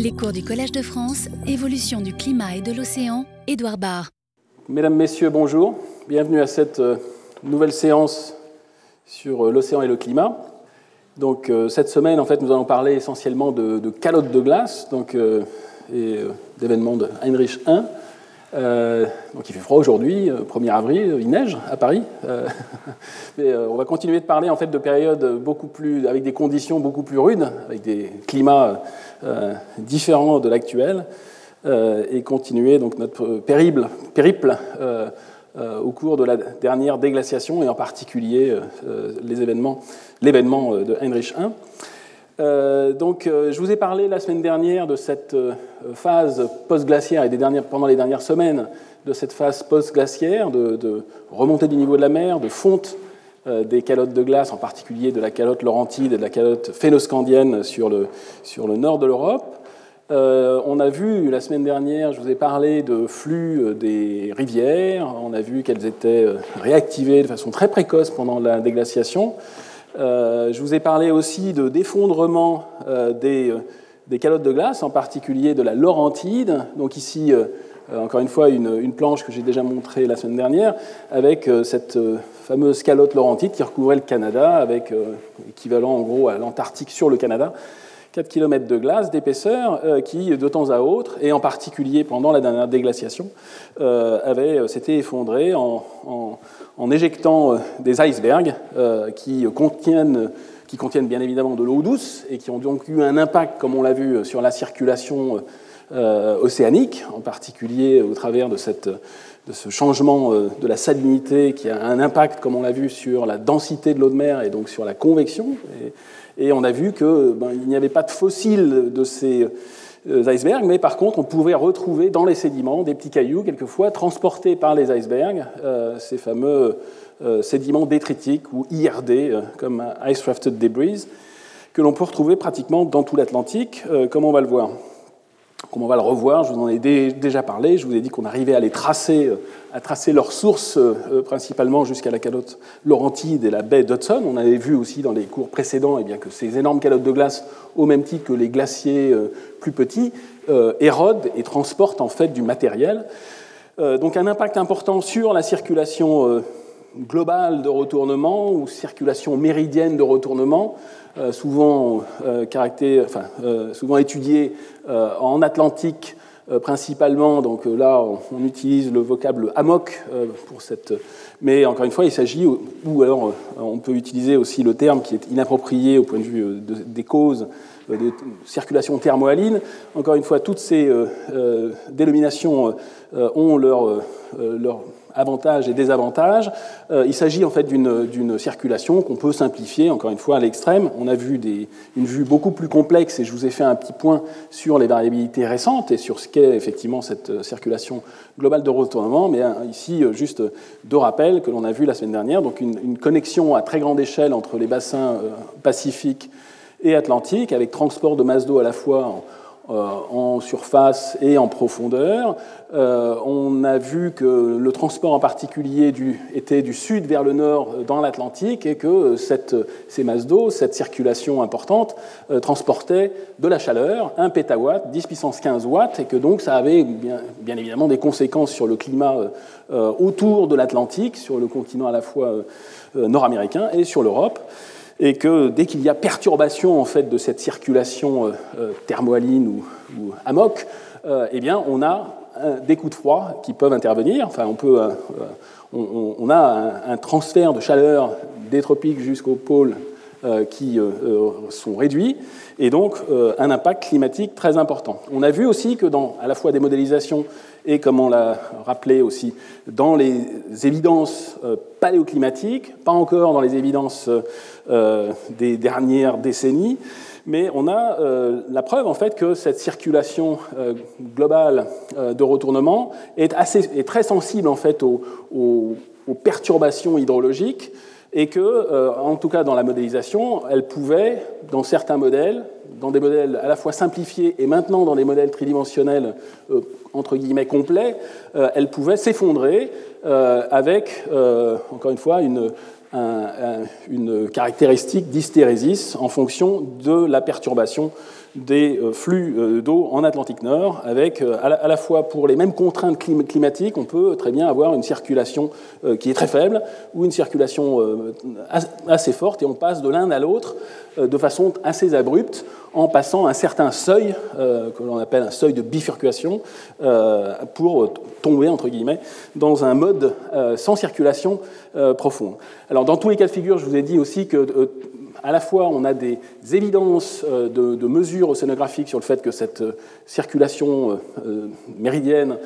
Les cours du Collège de France, évolution du climat et de l'océan, Édouard Barr. Mesdames, Messieurs, bonjour. Bienvenue à cette euh, nouvelle séance sur euh, l'océan et le climat. Donc, euh, cette semaine, en fait, nous allons parler essentiellement de, calottes de glace donc, et d'événements de Heinrich I. donc il fait froid aujourd'hui, 1er avril, il neige à Paris. on va continuer de parler en fait de périodes beaucoup plus, avec des conditions beaucoup plus rudes, avec des climats différents de l'actuel, et continuer donc notre périple, périple euh, au cours de la dernière déglaciation et en particulier euh, les événements, l'événement euh, de Heinrich I. donc, je vous ai parlé la semaine dernière de cette phase post-glaciaire et des dernières, pendant les dernières semaines de cette phase post-glaciaire, de, remontée du niveau de la mer, de fonte des calottes de glace, en particulier de la calotte laurentide et de la calotte phénoscandienne sur le, sur le nord de l'Europe. Euh, on a vu la semaine dernière, je vous ai parlé de flux euh, des rivières, on a vu qu'elles étaient euh, réactivées de façon très précoce pendant la déglaciation. je vous ai parlé aussi de d'effondrement des, calottes de glace, en particulier de la Laurentide. Donc ici, encore une fois, une, planche que j'ai déjà montrée la semaine dernière, avec cette fameuse calotte Laurentide qui recouvrait le Canada, avec équivalent en gros à l'Antarctique sur le Canada. 4 km de glace d'épaisseur euh, qui, de temps à autre, et en particulier pendant la dernière déglaciation, euh, euh, s'était effondré en, éjectant des icebergs qui, contiennent, qui contiennent bien évidemment de l'eau douce et qui ont donc eu un impact, comme on l'a vu, sur la circulation océanique, en particulier au travers de, cette, de ce changement de la salinité qui a un impact, comme on l'a vu, sur la densité de l'eau de mer et donc sur la convection. Et, on a vu qu'il ben, n'y avait pas de fossiles de ces euh, icebergs, mais par contre, on pouvait retrouver dans les sédiments des petits cailloux, quelquefois transportés par les icebergs, euh, ces fameux euh, sédiments détritiques ou IRD, comme Ice Rafted Debris, que l'on peut retrouver pratiquement dans tout l'Atlantique, comme on va le voir? On va le revoir, je vous en ai déjà parlé, je vous ai dit qu'on arrivait à les tracer, euh, à tracer leurs sources euh, principalement jusqu'à la calotte Laurentide et la baie d'Hudson. On avait vu aussi dans les cours précédents eh bien, que ces énormes calottes de glace, au même titre que les glaciers euh, plus petits, érodent et transportent en fait du matériel. Donc un impact important sur la circulation globale de retournement ou circulation méridienne de retournement. Euh, souvent, euh, enfin, euh, souvent étudié en Atlantique principalement. Donc là, on, utilise le vocable amok pour cette. Mais encore une fois, il s'agit, ou alors on peut utiliser aussi le terme qui est inapproprié au point de vue des causes de circulation thermohaline. Encore une fois, toutes ces dénominations ont leur, leur avantages et désavantages. Euh, il s'agit en fait d'une circulation qu'on peut simplifier, encore une fois, à l'extrême. On a vu une vue beaucoup plus complexe et je vous ai fait un petit point sur les variabilités récentes et sur ce qu'est effectivement cette euh, circulation globale de retournement. Mais ici, euh, juste deux rappels que l'on a vu la semaine dernière. Donc une, connexion à très grande échelle entre les bassins pacifiques et atlantiques, avec transport de masse d'eau à la fois en, euh, surface et en profondeur. Euh, on a vu que le transport en particulier du, était du sud vers le nord dans l'Atlantique et que cette, ces masses d'eau, cette circulation importante, euh, transportait de la chaleur, 1 pétawatt, 10 puissance 15 watts, et que donc ça avait bien évidemment des conséquences sur le climat autour de l'Atlantique, sur le continent à la fois nord-américain et sur l'Europe et que dès qu'il y a perturbation en fait de cette circulation euh, euh, thermohaline ou, ou amok, euh, eh bien on a des coups de froid qui peuvent intervenir. Enfin, on peut, on, a un, transfert de chaleur des tropiques jusqu'au pôle qui sont réduits et donc un impact climatique très important. On a vu aussi que dans à la fois des modélisations et comme on l'a rappelé aussi, dans les évidences euh, paléoclimatiques, pas encore dans les évidences euh, des dernières décennies, mais on a euh, la preuve en fait que cette circulation globale de retournement est, assez, est, très sensible en fait aux perturbations hydrologiques et que, en tout cas dans la modélisation, elle pouvait, dans certains modèles, dans des modèles à la fois simplifiés et maintenant dans des modèles tridimensionnels euh, entre guillemets complets, euh, elle pouvait s'effondrer euh, avec, encore une fois, une, une caractéristique d'hystérésis en fonction de la perturbation des flux d'eau en Atlantique Nord, avec à la fois pour les mêmes contraintes climatiques, on peut très bien avoir une circulation qui est très faible ou une circulation assez forte, et on passe de l'un à l'autre de façon assez abrupte en passant un certain seuil, euh, que l'on appelle un seuil de bifurcation, euh, pour tomber, entre guillemets, dans un mode euh, sans circulation profonde. Alors, dans tous les cas de figure, je vous ai dit aussi que à la fois, on a des évidences de, mesures océanographiques sur le fait que cette circulation méridienne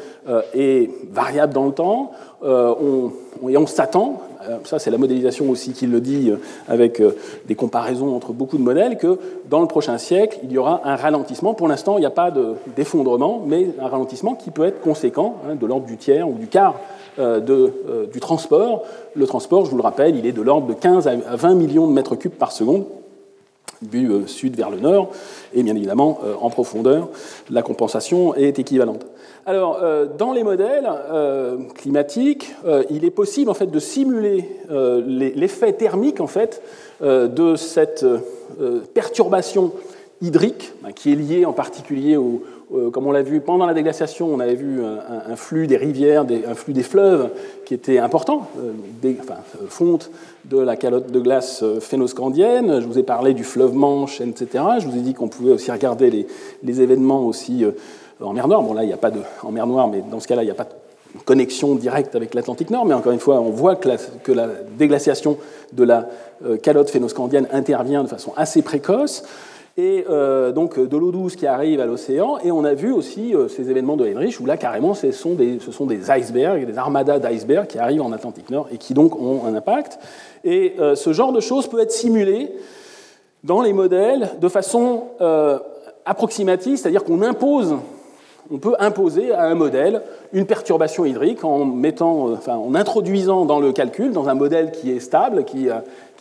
est variable dans le temps, et on s'attend euh, ça c'est la modélisation aussi qui le dit euh, avec euh, des comparaisons entre beaucoup de modèles, que dans le prochain siècle, il y aura un ralentissement. Pour l'instant, il n'y a pas d'effondrement, mais un ralentissement qui peut être conséquent, hein, de l'ordre du tiers ou du quart de, du transport. Le transport, je vous le rappelle, il est de l'ordre de 15 à 20 millions de mètres cubes par seconde du sud vers le nord, et bien évidemment, en profondeur, la compensation est équivalente. Alors, euh, dans les modèles euh, climatiques, euh, il est possible en fait de simuler l'effet thermique en fait de cette perturbation hydrique hein, qui est liée en particulier au, comme on l'a vu pendant la déglaciation, on avait vu un, flux des rivières, un flux des fleuves qui était important, des, enfin, fonte de la calotte de glace phénoscandienne. Je vous ai parlé du fleuve Manche, etc. Je vous ai dit qu'on pouvait aussi regarder les, événements aussi en mer Noire. Bon, là, il n'y a pas de. En mer Noire, mais dans ce cas-là, il n'y a pas de connexion directe avec l'Atlantique Nord, mais encore une fois, on voit que la, déglaciation de la euh, calotte phénoscandienne intervient de façon assez précoce, et euh, donc de l'eau douce qui arrive à l'océan, et on a vu aussi euh, ces événements de Heinrich, où là, carrément, ce sont des, ce sont des icebergs, des armadas d'icebergs qui arrivent en Atlantique Nord, et qui donc ont un impact. Et ce genre de choses peut être simulé dans les modèles de façon approximative, c'est-à-dire qu'on impose on peut imposer à un modèle une perturbation hydrique en, mettant, euh, en introduisant dans le calcul, dans un modèle qui est stable, qui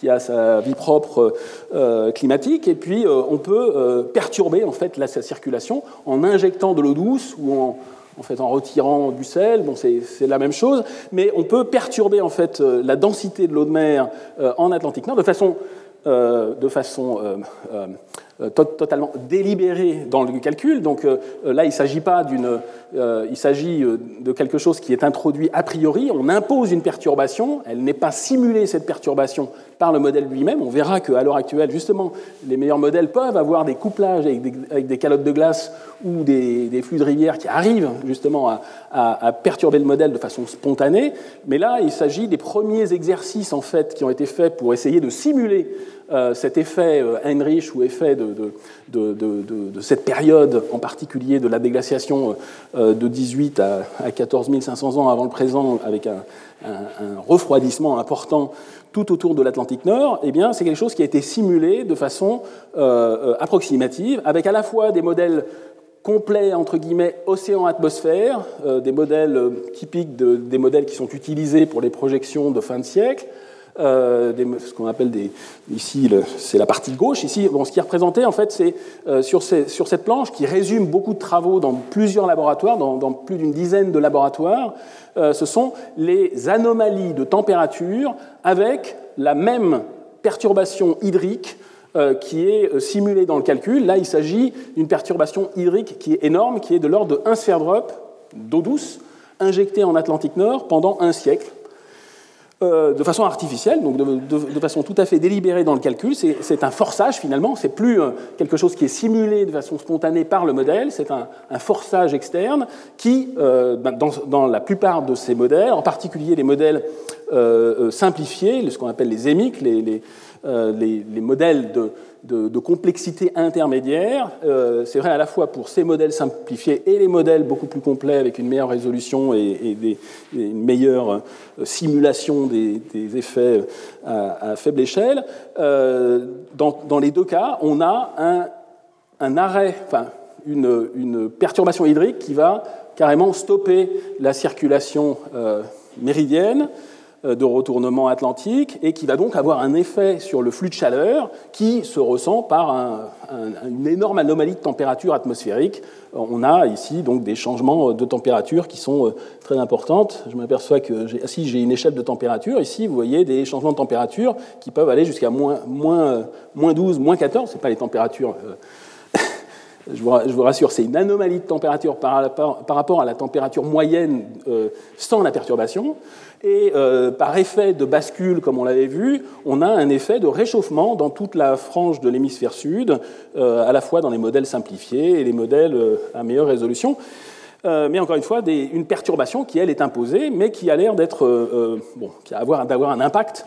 qui a sa vie propre euh, climatique, et puis euh, on peut perturber en fait sa circulation en injectant de l'eau douce ou en, en, fait, en retirant du sel. Bon, c'est la même chose, mais on peut perturber en fait la densité de l'eau de mer en Atlantique Nord de façon, de façon euh, totalement délibéré dans le calcul. Donc euh, là, il ne s'agit pas d'une, euh, il s'agit de quelque chose qui est introduit a priori. On impose une perturbation. Elle n'est pas simulée cette perturbation par le modèle lui-même. On verra qu'à l'heure actuelle, justement, les meilleurs modèles peuvent avoir des couplages avec des, calottes de glace ou des, flux de rivière qui arrivent justement à, à, perturber le modèle de façon spontanée. Mais là, il s'agit des premiers exercices en fait qui ont été faits pour essayer de simuler cet effet euh, Heinrich ou effet de, de, cette période en particulier de la déglaciation euh, de 18 à, 14 500 ans avant le présent, avec un, refroidissement important tout autour de l'Atlantique Nord, eh bien, c'est quelque chose qui a été simulé de façon approximative, avec à la fois des modèles complets, entre guillemets, océan-atmosphère, des modèles typiques des modèles qui sont utilisés pour les projections de fin de siècle, euh, ce qu'on appelle des. Ici, c'est la partie gauche. Ici, bon, ce qui est représenté, en fait, c'est euh, sur, cette planche qui résume beaucoup de travaux dans plusieurs laboratoires, dans, plus d'une dizaine de laboratoires. Euh, ce sont les anomalies de température avec la même perturbation hydrique qui est simulée dans le calcul. Là, il s'agit d'une perturbation hydrique qui est énorme, qui est de l'ordre de 1 sphère d'eau douce injectée en Atlantique Nord pendant un siècle. Euh, de façon artificielle, donc de, façon tout à fait délibérée dans le calcul. C'est un forçage finalement, c'est plus euh, quelque chose qui est simulé de façon spontanée par le modèle, c'est un, forçage externe qui, euh, ben, dans, la plupart de ces modèles, en particulier les modèles simplifiés, ce qu'on appelle les émiques, les, les modèles de complexité intermédiaire. Euh, c'est vrai à la fois pour ces modèles simplifiés et les modèles beaucoup plus complets avec une meilleure résolution et, une meilleure euh, simulation des, effets à, faible échelle. Euh, dans, les deux cas, on a un, arrêt, enfin une, perturbation hydrique qui va carrément stopper la circulation méridienne euh, de retournement atlantique et qui va donc avoir un effet sur le flux de chaleur qui se ressent par une énorme anomalie de température atmosphérique. Euh, on a ici donc des changements de température qui sont euh, très importantes. Je m'aperçois que j'ai, ah, si j'ai une échelle de température, ici vous voyez des changements de température qui peuvent aller jusqu'à moins, moins, moins 12, moins 14, ce pas les températures je vous, rassure, c'est une anomalie de température par, rapport à la température moyenne sans la perturbation. Et par effet de bascule, comme on l'avait vu, on a un effet de réchauffement dans toute la frange de l'hémisphère sud, à la fois dans les modèles simplifiés et les modèles à meilleure résolution. Euh, mais encore une fois, une perturbation qui, elle, est imposée, mais qui a l'air d'être, euh, euh, bon, qui a d'avoir un impact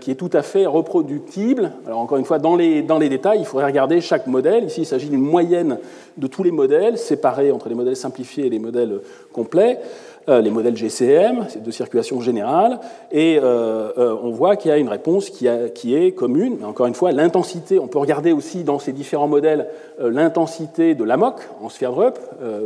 qui est tout à fait reproductible. Alors, encore une fois, dans les, dans les détails, il faudrait regarder chaque modèle. Ici, il s'agit d'une moyenne de tous les modèles, séparés entre les modèles simplifiés et les modèles complets. Euh, les modèles GCM, de circulation générale, et euh, euh, on voit qu'il y a une réponse qui, est commune. Mais encore une fois, l'intensité, on peut regarder aussi dans ces différents modèles l'intensité de l'AMOC en sphère Drup,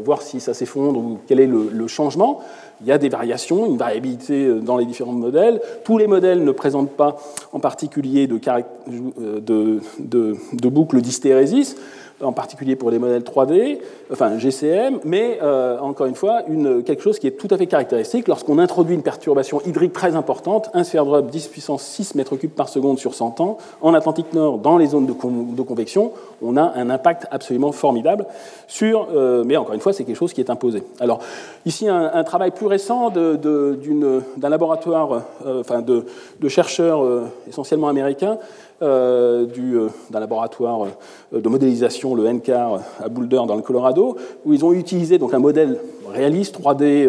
voir si ça s'effondre ou quel est le, changement. Il y a des variations, une variabilité dans les différents modèles. Tous les modèles ne présentent pas en particulier de, de, de, de boucles d'hystérésis en particulier pour les modèles 3D, enfin GCM, mais euh, encore une fois, quelque chose qui est tout à fait caractéristique. Lorsqu'on introduit une perturbation hydrique très importante, un sphère drop 10 puissance 6 mètres cubes par seconde sur 100 ans, en Atlantique Nord, dans les zones de, convection, on a un impact absolument formidable sur, euh, mais encore une fois, c'est quelque chose qui est imposé. Alors, ici, un, travail plus récent d'un laboratoire, euh, enfin de chercheurs essentiellement américains, euh, euh, d'un laboratoire euh, de modélisation, le NCAR, à Boulder, dans le Colorado, où ils ont utilisé donc, un modèle réaliste, 3D,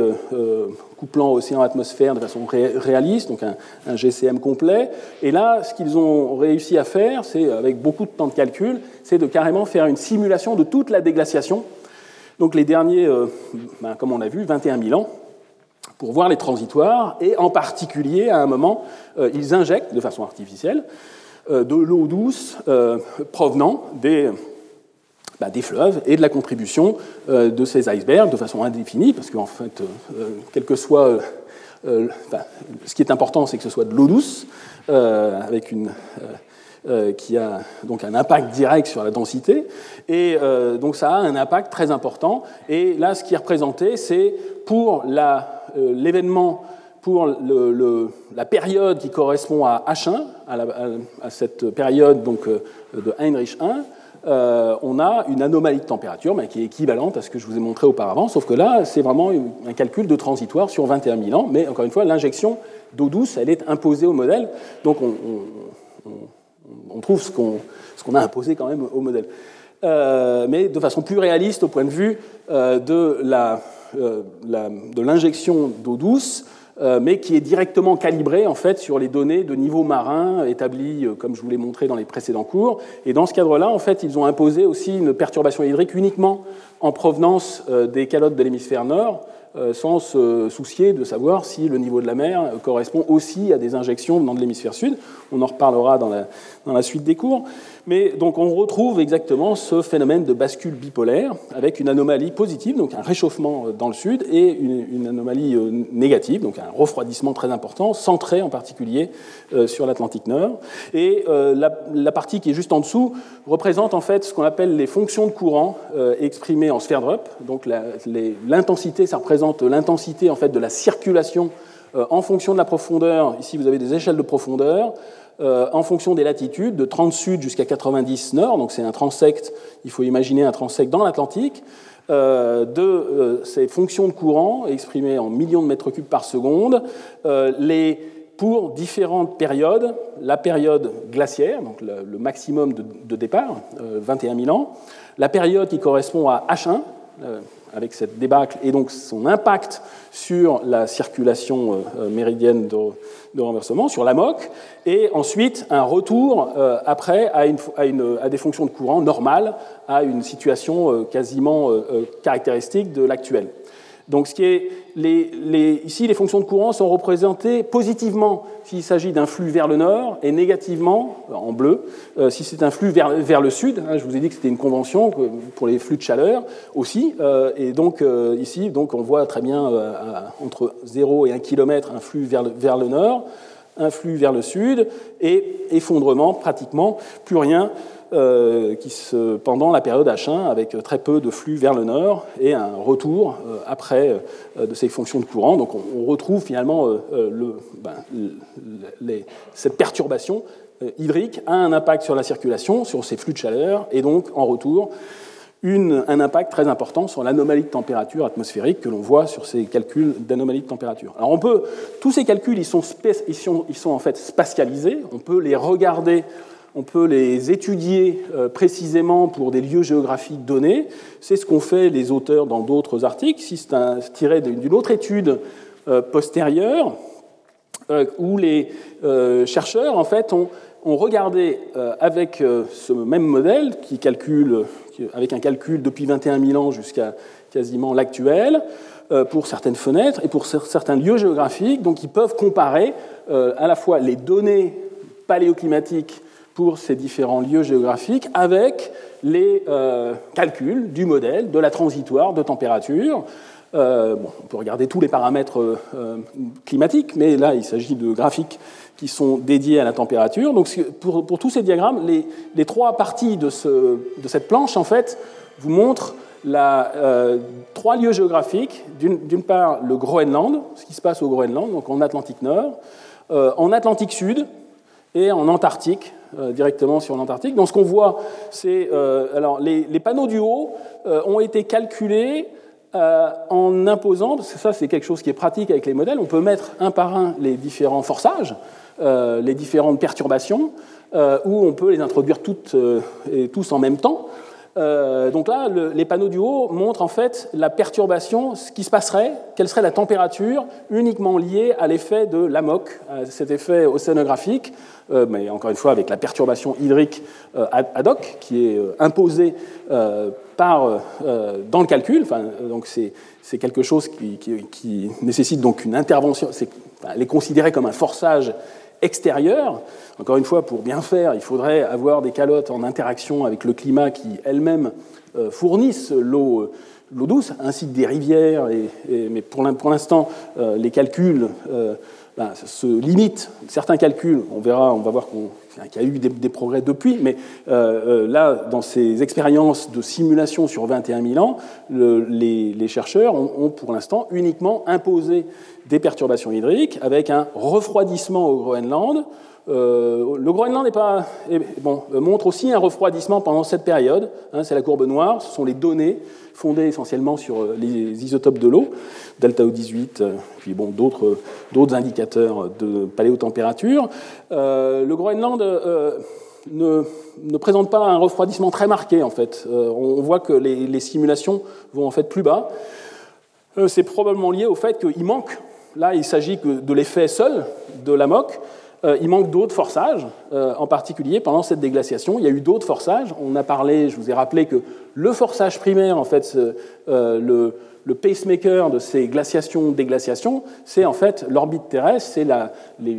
couplant océan-atmosphère de façon réaliste, donc un, GCM complet. Et là, ce qu'ils ont réussi à faire, c'est, avec beaucoup de temps de calcul, c'est de carrément faire une simulation de toute la déglaciation. Donc les derniers, ben, comme on a vu, 21 000 ans, pour voir les transitoires, et en particulier, à un moment, ils injectent de façon artificielle de l'eau douce euh, provenant des, bah, des, fleuves et de la contribution euh, de ces icebergs de façon indéfinie, parce qu'en fait, quel que soit. ce qui est important, c'est que ce soit de l'eau douce, avec une. qui a donc un impact direct sur la densité. Et donc ça a un impact très important. Et là, ce qui est représenté, c'est pour l'événement pour la période qui correspond à H1, à, cette période donc, euh, de Heinrich 1, euh, on a une anomalie de température mais qui est équivalente à ce que je vous ai montré auparavant, sauf que là, c'est vraiment un calcul de transitoire sur 21 000 ans, mais encore une fois, l'injection d'eau douce, elle est imposée au modèle, donc on, trouve ce qu'on a imposé quand même au modèle. Euh, mais de façon plus réaliste au point de vue de l'injection d'eau douce, mais qui est directement calibré en fait sur les données de niveau marin établies, euh, comme je vous l'ai montré dans les précédents cours. Et dans ce cadre-là, en fait, ils ont imposé aussi une perturbation hydrique uniquement en provenance euh, des calottes de l'hémisphère nord, sans se soucier de savoir si le niveau de la mer correspond aussi à des injections dans de l'hémisphère sud. On en reparlera dans la suite des cours. Mais donc on retrouve exactement ce phénomène de bascule bipolaire avec une anomalie positive, donc un réchauffement dans le sud, et une, anomalie euh, négative, donc un refroidissement très important, centré en particulier euh, sur l'Atlantique Nord. Et euh, la, partie qui est juste en dessous représente en fait ce qu'on appelle les fonctions de courant exprimées en sphère drop. Donc l'intensité, ça représente l'intensité en fait de la circulation en fonction de la profondeur. Ici, vous avez des échelles de profondeur. Euh, en fonction des latitudes, de 30 sud jusqu'à 90 nord, donc c'est un transect, il faut imaginer un transect dans l'Atlantique, euh, de euh, ces fonctions de courant exprimées en millions de mètres cubes par seconde, les, pour différentes périodes, la période glaciaire, donc le, maximum de, de départ, 21 000 ans, la période qui correspond à H1, avec cette débâcle et donc son impact sur la circulation méridienne de, renversement, sur la MOC, et ensuite un retour euh, après à, des fonctions de courant normales, à une situation euh, quasiment euh, caractéristique de l'actuel. Donc ce qui est les, ici, les fonctions de courant sont représentées positivement s'il s'agit d'un flux vers le nord et négativement, en bleu, si c'est un flux vers, le sud. Hein, je vous ai dit que c'était une convention pour les flux de chaleur aussi. et donc ici, donc, on voit très bien entre 0 et 1 km un flux vers le nord un flux vers le sud et effondrement, pratiquement plus rien euh, qui se, pendant la période H1 avec très peu de flux vers le nord et un retour euh, après euh, de ces fonctions de courant. Donc on, retrouve finalement le, ben, cette perturbation hydrique a un impact sur la circulation, sur ces flux de chaleur et donc en retour un impact très important sur l'anomalie de température atmosphérique que l'on voit sur ces calculs d'anomalie de température. Alors on peut, tous ces calculs, ils sont, ils sont en fait spatialisés, on peut les regarder on peut les étudier euh, précisément pour des lieux géographiques donnés. C'est ce qu'ont fait les auteurs dans d'autres articles. Si c'est tiré d'une autre étude euh, postérieure, euh, où les chercheurs en fait ont, regardé avec ce même modèle qui calcule avec un calcul depuis 21 000 ans jusqu'à quasiment l'actuel, pour certaines fenêtres et pour certains lieux géographiques. Donc ils peuvent comparer à la fois les données paléoclimatiques pour ces différents lieux géographiques avec les euh, calculs du modèle de la transitoire de température. on peut regarder tous les paramètres climatiques, mais là il s'agit de graphiques qui sont dédiés à la température. Donc pour, tous ces diagrammes, les, trois parties de, cette planche, en fait, vous montrent euh, trois lieux géographiques. D'une part, le Groenland, ce qui se passe au Groenland, donc en Atlantique Nord, euh, en Atlantique Sud et en Antarctique, euh, directement sur l'Antarctique. Donc ce qu'on voit, c'est alors les, panneaux du haut ont été calculés en imposant, parce que ça c'est quelque chose qui est pratique avec les modèles, on peut mettre un par un les différents forçages. Euh, les différentes perturbations, euh, où on peut les introduire toutes euh, et tous en même temps. Donc là, les panneaux du haut montrent en fait la perturbation, ce qui se passerait, quelle serait la température uniquement liée à l'effet de l'AMOC, cet effet océanographique, mais encore une fois avec la perturbation hydrique ad hoc qui est imposée par, dans le calcul. Enfin, donc c'est quelque chose qui, nécessite donc une intervention. Elle est considérée comme un forçage Encore une fois, pour bien faire, il faudrait avoir des calottes en interaction avec le climat qui elles-mêmes euh, fournissent l'eau euh, l'eau douce, ainsi que des rivières. Mais pour l'instant, euh, les calculs ben, se limitent. Certains calculs, on verra, on va voir qu'il y a eu des, progrès depuis, mais là, dans ces expériences de simulation sur 21 000 ans, les, les, chercheurs ont, ont pour l'instant uniquement imposé des perturbations hydriques, avec un refroidissement au Groenland. Euh, le Groenland pas, bon, montre aussi un refroidissement pendant cette période. Hein, c'est la courbe noire, ce sont les données fondées essentiellement sur euh, les isotopes de l'eau, delta O18, euh, puis bon, d'autres, d'autres indicateurs de paléotempérature. le Groenland ne, présente pas un refroidissement très marqué en fait. on voit que les, simulations vont en fait plus bas. c'est probablement lié au fait qu'il manque Là, il s'agit de l'effet seul de la moque. Euh, il manque d'autres forçages, euh, en particulier pendant cette déglaciation. Il y a eu d'autres forçages. On a parlé, je vous ai rappelé que le forçage primaire, en fait, euh, le, pacemaker de ces glaciations-déglaciations, c'est en fait l'orbite terrestre, la,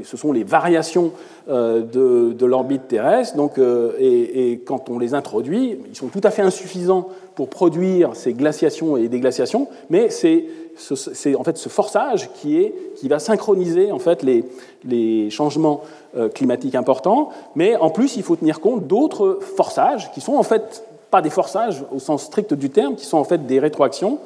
ce sont les variations de, l'orbite terrestre. Donc, et, et, quand on les introduit, ils sont tout à fait insuffisants pour produire ces glaciations et déglaciations, mais c'est en fait ce forçage qui, est, qui va synchroniser en fait les, les changements euh, climatiques importants. Mais en plus, il faut tenir compte d'autres forçages qui sont en fait pas des forçages au sens strict du terme, qui sont en fait des rétroactions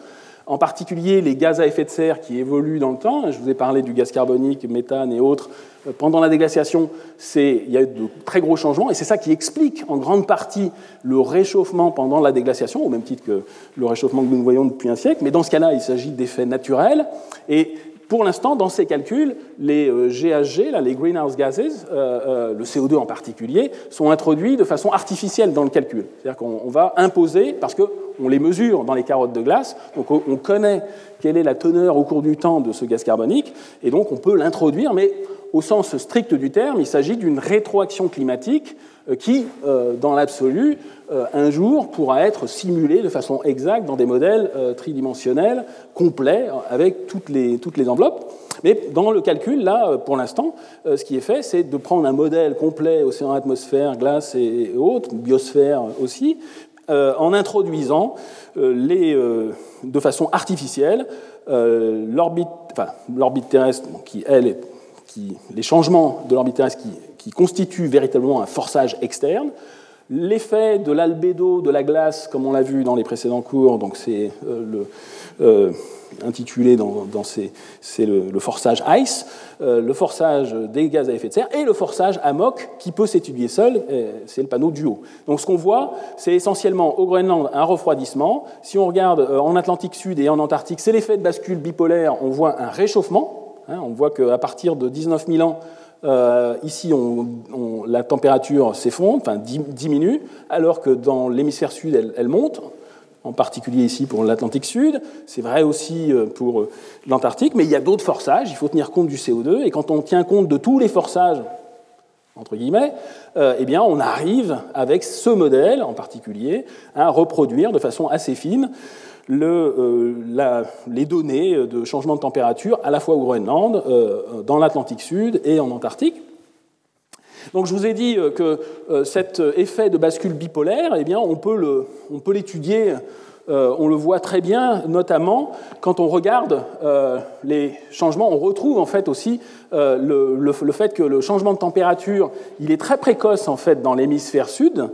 en particulier les gaz à effet de serre qui évoluent dans le temps. Je vous ai parlé du gaz carbonique, méthane et autres. Euh, pendant la déglaciation, il y a eu de très gros changements et c'est ça qui explique en grande partie le réchauffement pendant la déglaciation, au même titre que le réchauffement que nous voyons depuis un siècle. Mais dans ce cas-là, il s'agit d'effets naturels. Et pour l'instant, dans ces calculs, les GHG, euh, les greenhouse gases, euh, le CO2 en particulier, sont introduits de façon artificielle dans le calcul. C'est-à-dire qu'on va imposer, parce que on les mesure dans les carottes de glace, donc on connaît quelle est la teneur au cours du temps de ce gaz carbonique, et donc on peut l'introduire, mais au sens strict du terme, il s'agit d'une rétroaction climatique euh, qui, euh, dans l'absolu, euh, un jour pourra être simulée de façon exacte dans des modèles tridimensionnels complets avec toutes les, toutes les enveloppes. Mais dans le calcul, là, pour l'instant, ce qui est fait, c'est de prendre un modèle complet océan, atmosphère, glace et autres, biosphère aussi, en introduisant les, de façon artificielle l'orbite enfin, terrestre, qui, elle, les changements de l'orbite terrestre qui, qui, constituent véritablement un forçage externe, L'effet de l'albédo de la glace, comme on l'a vu dans les précédents cours, donc c'est le intitulé dans, c'est le, forçage ICE, euh, le forçage des gaz à effet de serre et le forçage AMOC qui peut s'étudier seul, c'est le panneau duo. Donc ce qu'on voit, c'est essentiellement au Groenland un refroidissement. Si on regarde euh, en Atlantique Sud et en Antarctique, c'est l'effet de bascule bipolaire, on voit un réchauffement. Hein, on voit qu'à partir de 19 000 ans, euh, ici, la température s'effondre, enfin diminue, alors que dans l'hémisphère sud, elle monte en particulier ici pour l'Atlantique Sud, c'est vrai aussi euh, pour euh, l'Antarctique, mais il y a d'autres forçages, il faut tenir compte du CO2, et quand on tient compte de tous les forçages, entre guillemets, eh on arrive avec ce modèle en particulier à reproduire de façon assez fine les données de changement de température à la fois au Groenland, dans l'Atlantique Sud et en Antarctique. Donc je vous ai dit euh, que euh, cet effet de bascule bipolaire, eh bien, on peut l'étudier, euh, on le voit très bien, notamment quand on regarde les changements, on retrouve en fait aussi le, le, fait que le changement de température, il est très précoce en fait dans l'hémisphère sud,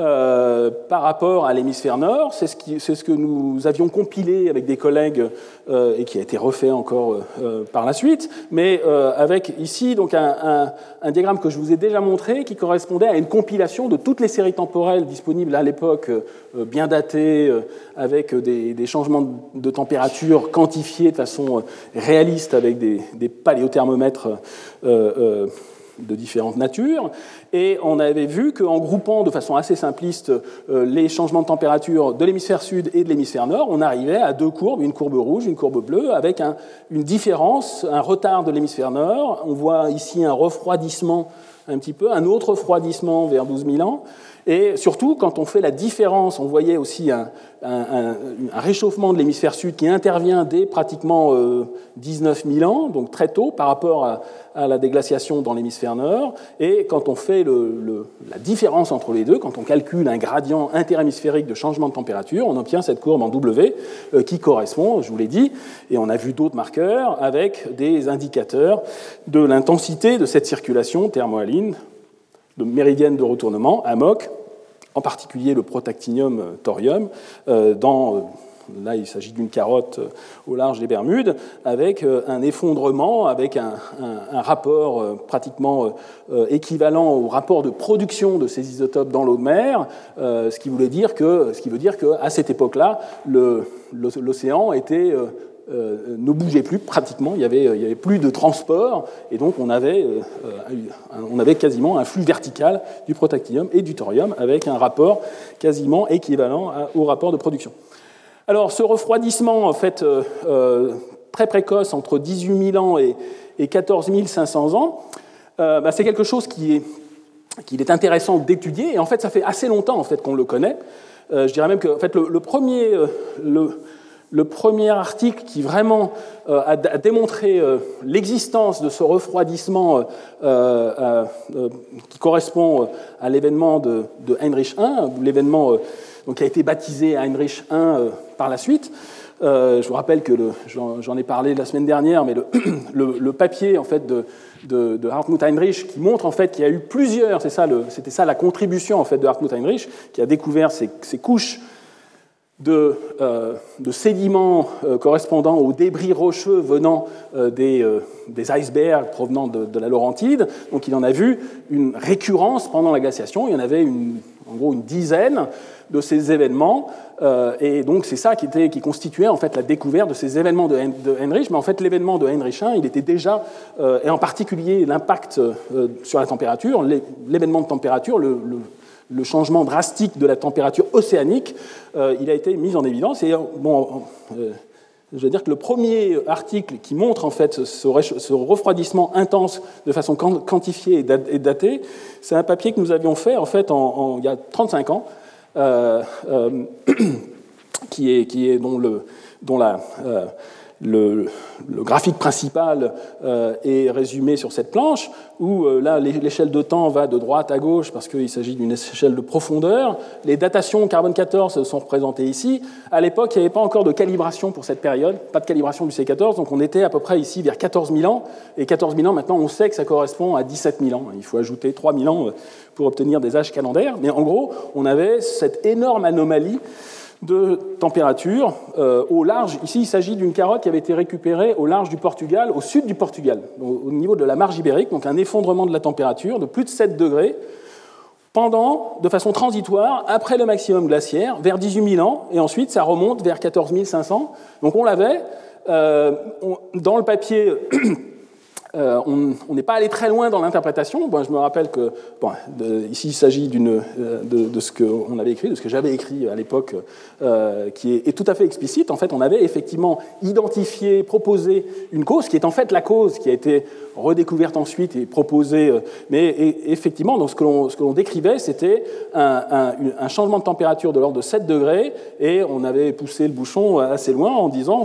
euh, par rapport à l'hémisphère nord. C'est ce, que nous avions compilé avec des collègues euh, et qui a été refait encore euh, par la suite, mais avec ici donc un, diagramme que je vous ai déjà montré qui correspondait à une compilation de toutes les séries temporelles disponibles à l'époque, bien datées, avec des, changements de température quantifiés de façon réaliste avec des paléothermomètres de différentes natures. Et on avait vu qu'en groupant de façon assez simpliste euh, les changements de température de l'hémisphère sud et de l'hémisphère nord, on arrivait à deux courbes, une courbe rouge, une courbe bleue, avec une différence, un retard de l'hémisphère nord. On voit ici un refroidissement un petit peu, un autre refroidissement vers 12 000 ans. Et surtout, quand on fait la différence, on voyait aussi un, réchauffement de l'hémisphère sud qui intervient dès pratiquement 19 euh, 000 ans, donc très tôt par rapport à, la déglaciation dans l'hémisphère nord. Et quand on fait la différence entre les deux, quand on calcule un gradient interhémisphérique de changement de température, on obtient cette courbe en W euh, qui correspond, je vous l'ai dit, et on a vu d'autres marqueurs avec des indicateurs de l'intensité de cette circulation thermohaline de méridienne de retournement, AMOC, en particulier le protactinium thorium, euh, euh, là il s'agit d'une carotte euh, au large des Bermudes, avec un effondrement, avec un, rapport pratiquement équivalent au rapport de production de ces isotopes dans l'eau de mer, ce qui voulait dire que, ce qui veut dire qu'à cette époque-là, l'océan était euh, ne bougeait plus pratiquement, il n'y avait, il y avait plus de transport, et donc on avait, euh, quasiment un flux vertical du protactinium et du thorium avec un rapport quasiment équivalent au rapport de production. Alors ce refroidissement en fait euh, très précoce entre 18 000 ans et, 14 500 ans, bah, c'est quelque chose qui est, qu'il est intéressant d'étudier, et en fait ça fait assez longtemps en fait qu'on le connaît. je dirais même que en fait, le, premier, le premier article qui vraiment euh, a, démontré euh, l'existence de ce refroidissement euh, qui correspond à l'événement de, Heinrich I, l'événement qui a été baptisé Heinrich I par la suite. je vous rappelle que j'en ai parlé la semaine dernière, mais le, papier en fait de, Hartmut Heinrich qui montre en fait qu'il y a eu plusieurs, c'était ça, ça, la contribution en fait de Hartmut Heinrich, qui a découvert ces couches de, euh, sédiments euh, correspondant aux débris rocheux venant euh, des, icebergs provenant de, la Laurentide. Donc il en a vu une récurrence pendant la glaciation. Il y en avait en gros une dizaine de ces événements. et donc c'est ça qui, était, qui constituait en fait la découverte de ces événements de, Heinrich. Mais en fait l'événement de Heinrich I, il était déjà, et en particulier l'impact sur la température, l'événement de température, le changement drastique de la température océanique, euh, il a été mis en évidence. Et euh, bon, euh, je veux dire que le premier article qui montre en fait ce, refroidissement intense de façon quantifiée et datée, c'est un papier que nous avions fait en fait il y a 35 ans, qui est, qui est dont, le, dont la, le, graphique principal euh, est résumé sur cette planche, où euh, là, l'échelle de temps va de droite à gauche parce qu'il s'agit d'une échelle de profondeur. Les datations carbone 14 sont représentées ici. À l'époque, il n'y avait pas encore de calibration pour cette période, pas de calibration du C14, donc on était à peu près ici vers 14 000 ans. Et 14 000 ans, maintenant, on sait que ça correspond à 17 000 ans. Il faut ajouter 3 000 ans euh, pour obtenir des âges calendaires. Mais en gros, on avait cette énorme anomalie de température euh, au large. Ici, il s'agit d'une carotte qui avait été récupérée au large du Portugal, au sud du Portugal, au niveau de la marge ibérique, donc un effondrement de la température de plus de 7 degrés pendant, de façon transitoire, après le maximum glaciaire, vers 18 000 ans, et ensuite ça remonte vers 14 500. Donc on l'avait. Euh, dans le papier euh, on n'est pas allé très loin dans l'interprétation. je me rappelle que ici il s'agit euh, de, de, ce qu'on avait écrit, de ce que j'avais écrit à l'époque, euh, qui est, tout à fait explicite. En fait, on avait effectivement identifié, proposé une cause qui est en fait la cause qui a été redécouverte ensuite et proposée. mais effectivement, donc, ce que l'on décrivait, c'était un, changement de température de l'ordre de 7 degrés, et on avait poussé le bouchon assez loin en disant,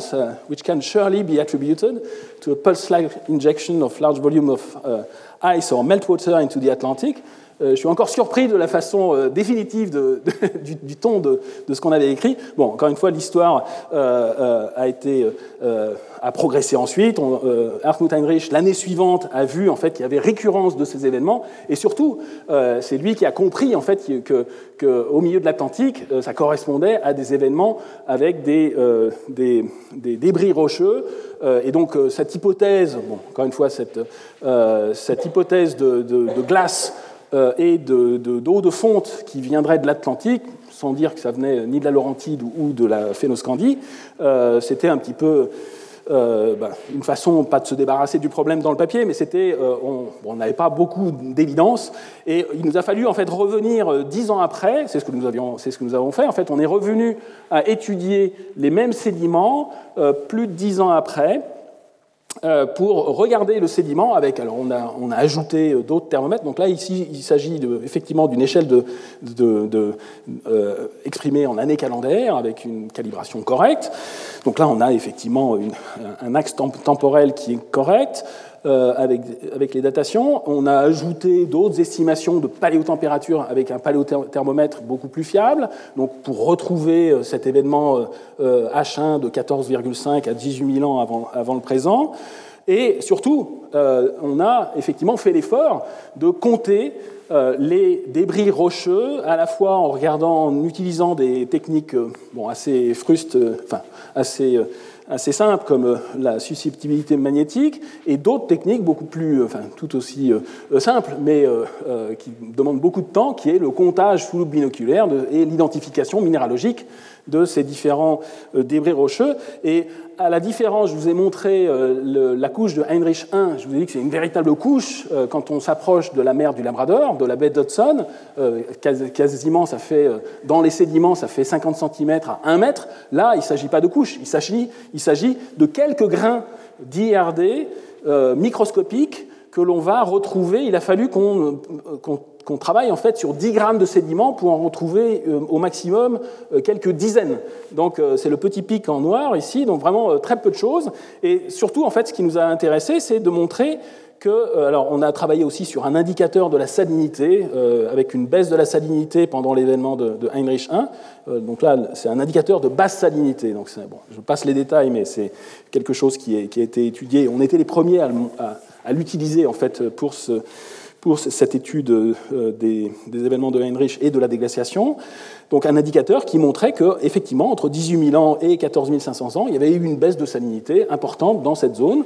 which can surely be attributed to a pulse-like injection of large volume of uh, ice or meltwater into the Atlantic. Euh, je suis encore surpris de la façon euh, définitive du, ton de, ce qu'on avait écrit. Bon, encore une fois, l'histoire euh, a été a progressé ensuite. On, Hartmut Heinrich, l'année suivante, a vu en fait qu'il y avait récurrence de ces événements, et surtout, c'est lui qui a compris en fait que, au milieu de l'Atlantique, ça correspondait à des événements avec des, débris rocheux. et donc cette hypothèse, bon, encore une fois, cette, hypothèse de glace euh, et d'eau de, de, fonte qui viendrait de l'Atlantique, sans dire que ça venait ni de la Laurentide ou de la Phénoscandie, euh, c'était un petit peu euh, bah, une façon, pas de se débarrasser du problème dans le papier, mais c'était, on n'avait pas beaucoup d'évidence, et il nous a fallu en fait revenir dix ans après, c'est ce que nous avions, c'est ce que nous avons fait. En fait, on est revenu à étudier les mêmes sédiments plus de dix ans après. Euh, pour regarder le sédiment avec, alors on a, on a ajouté euh, d'autres thermomètres, donc là ici il s'agit effectivement d'une échelle de, de, euh, exprimée en années calendaires avec une calibration correcte, donc là on a effectivement un axe temporel qui est correct, avec, avec, les datations. On a ajouté d'autres estimations de paléotempérature avec un paléothermomètre beaucoup plus fiable, donc pour retrouver euh, cet événement H1 euh, de 14,5 à 18 000 ans avant, avant le présent. Et surtout, on a effectivement fait l'effort de compter les débris rocheux, à la fois en regardant, en utilisant des techniques bon, assez frustes, enfin assez assez simples comme euh, la susceptibilité magnétique et d'autres techniques beaucoup plus, euh, enfin tout aussi euh, simples, mais qui demandent beaucoup de temps, qui est le comptage sous loupe binoculaire et l'identification minéralogique de ces différents débris rocheux. Et à la différence, je vous ai montré euh, la couche de Heinrich I, je vous ai dit que c'est une véritable couche euh, quand on s'approche de la mer du Labrador, de la baie d'Hudson. Euh, quasiment, ça fait, dans les sédiments, ça fait 50 cm à 1 mètre. Là, il ne s'agit pas de couche, il s'agit de quelques grains d'IRD microscopiques que l'on va retrouver. Il a fallu qu'on travaille en fait sur 10 grammes de sédiments pour en retrouver euh, au maximum euh, quelques dizaines. Donc euh, c'est le petit pic en noir ici, donc vraiment très peu de choses. Et surtout, en fait, ce qui nous a intéressé, c'est de montrer que, alors on a travaillé aussi sur un indicateur de la salinité, avec une baisse de la salinité pendant l'événement de, Heinrich I. donc là, c'est un indicateur de basse salinité. Donc bon, je passe les détails, mais c'est quelque chose qui, a été étudié. On était les premiers à, à l'utiliser en fait pour ce, pour cette étude euh, des, événements de Heinrich et de la déglaciation. Donc un indicateur qui montrait qu'effectivement, entre 18 000 ans et 14 500 ans, il y avait eu une baisse de salinité importante dans cette zone.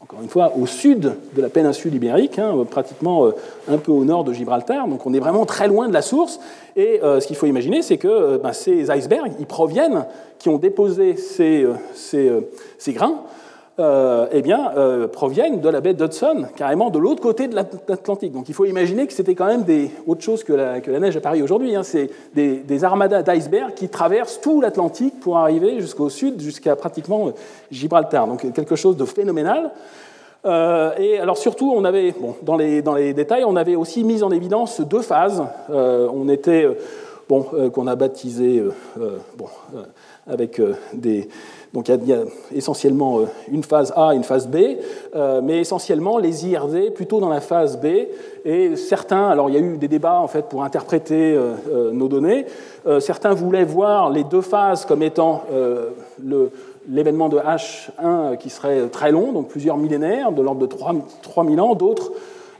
Encore une fois, au sud de la péninsule ibérique, hein, pratiquement euh, un peu au nord de Gibraltar. Donc on est vraiment très loin de la source. Et euh, ce qu'il faut imaginer, c'est que ben, ces icebergs, ils proviennent, qui ont déposé ces grains, euh, eh bien, euh, proviennent de la baie d'Hudson, carrément de l'autre côté de l'Atlantique. Donc il faut imaginer que c'était quand même des, autre chose que la, neige à Paris aujourd'hui. Hein. C'est des, armadas d'icebergs qui traversent tout l'Atlantique pour arriver jusqu'au sud, jusqu'à pratiquement Gibraltar. Donc quelque chose de phénoménal. Euh, et alors surtout, on avait, dans, les, dans les détails, on avait aussi mis en évidence deux phases. on était, bon, qu'on a baptisé, bon, avec des, donc il y, a, essentiellement une phase A et une phase B, mais essentiellement les IRD plutôt dans la phase B. Et certains, alors il y a eu des débats en fait pour interpréter nos données. certains voulaient voir les deux phases comme étant l'événement de H1 qui serait très long, donc plusieurs millénaires, de l'ordre de 3000 ans. D'autres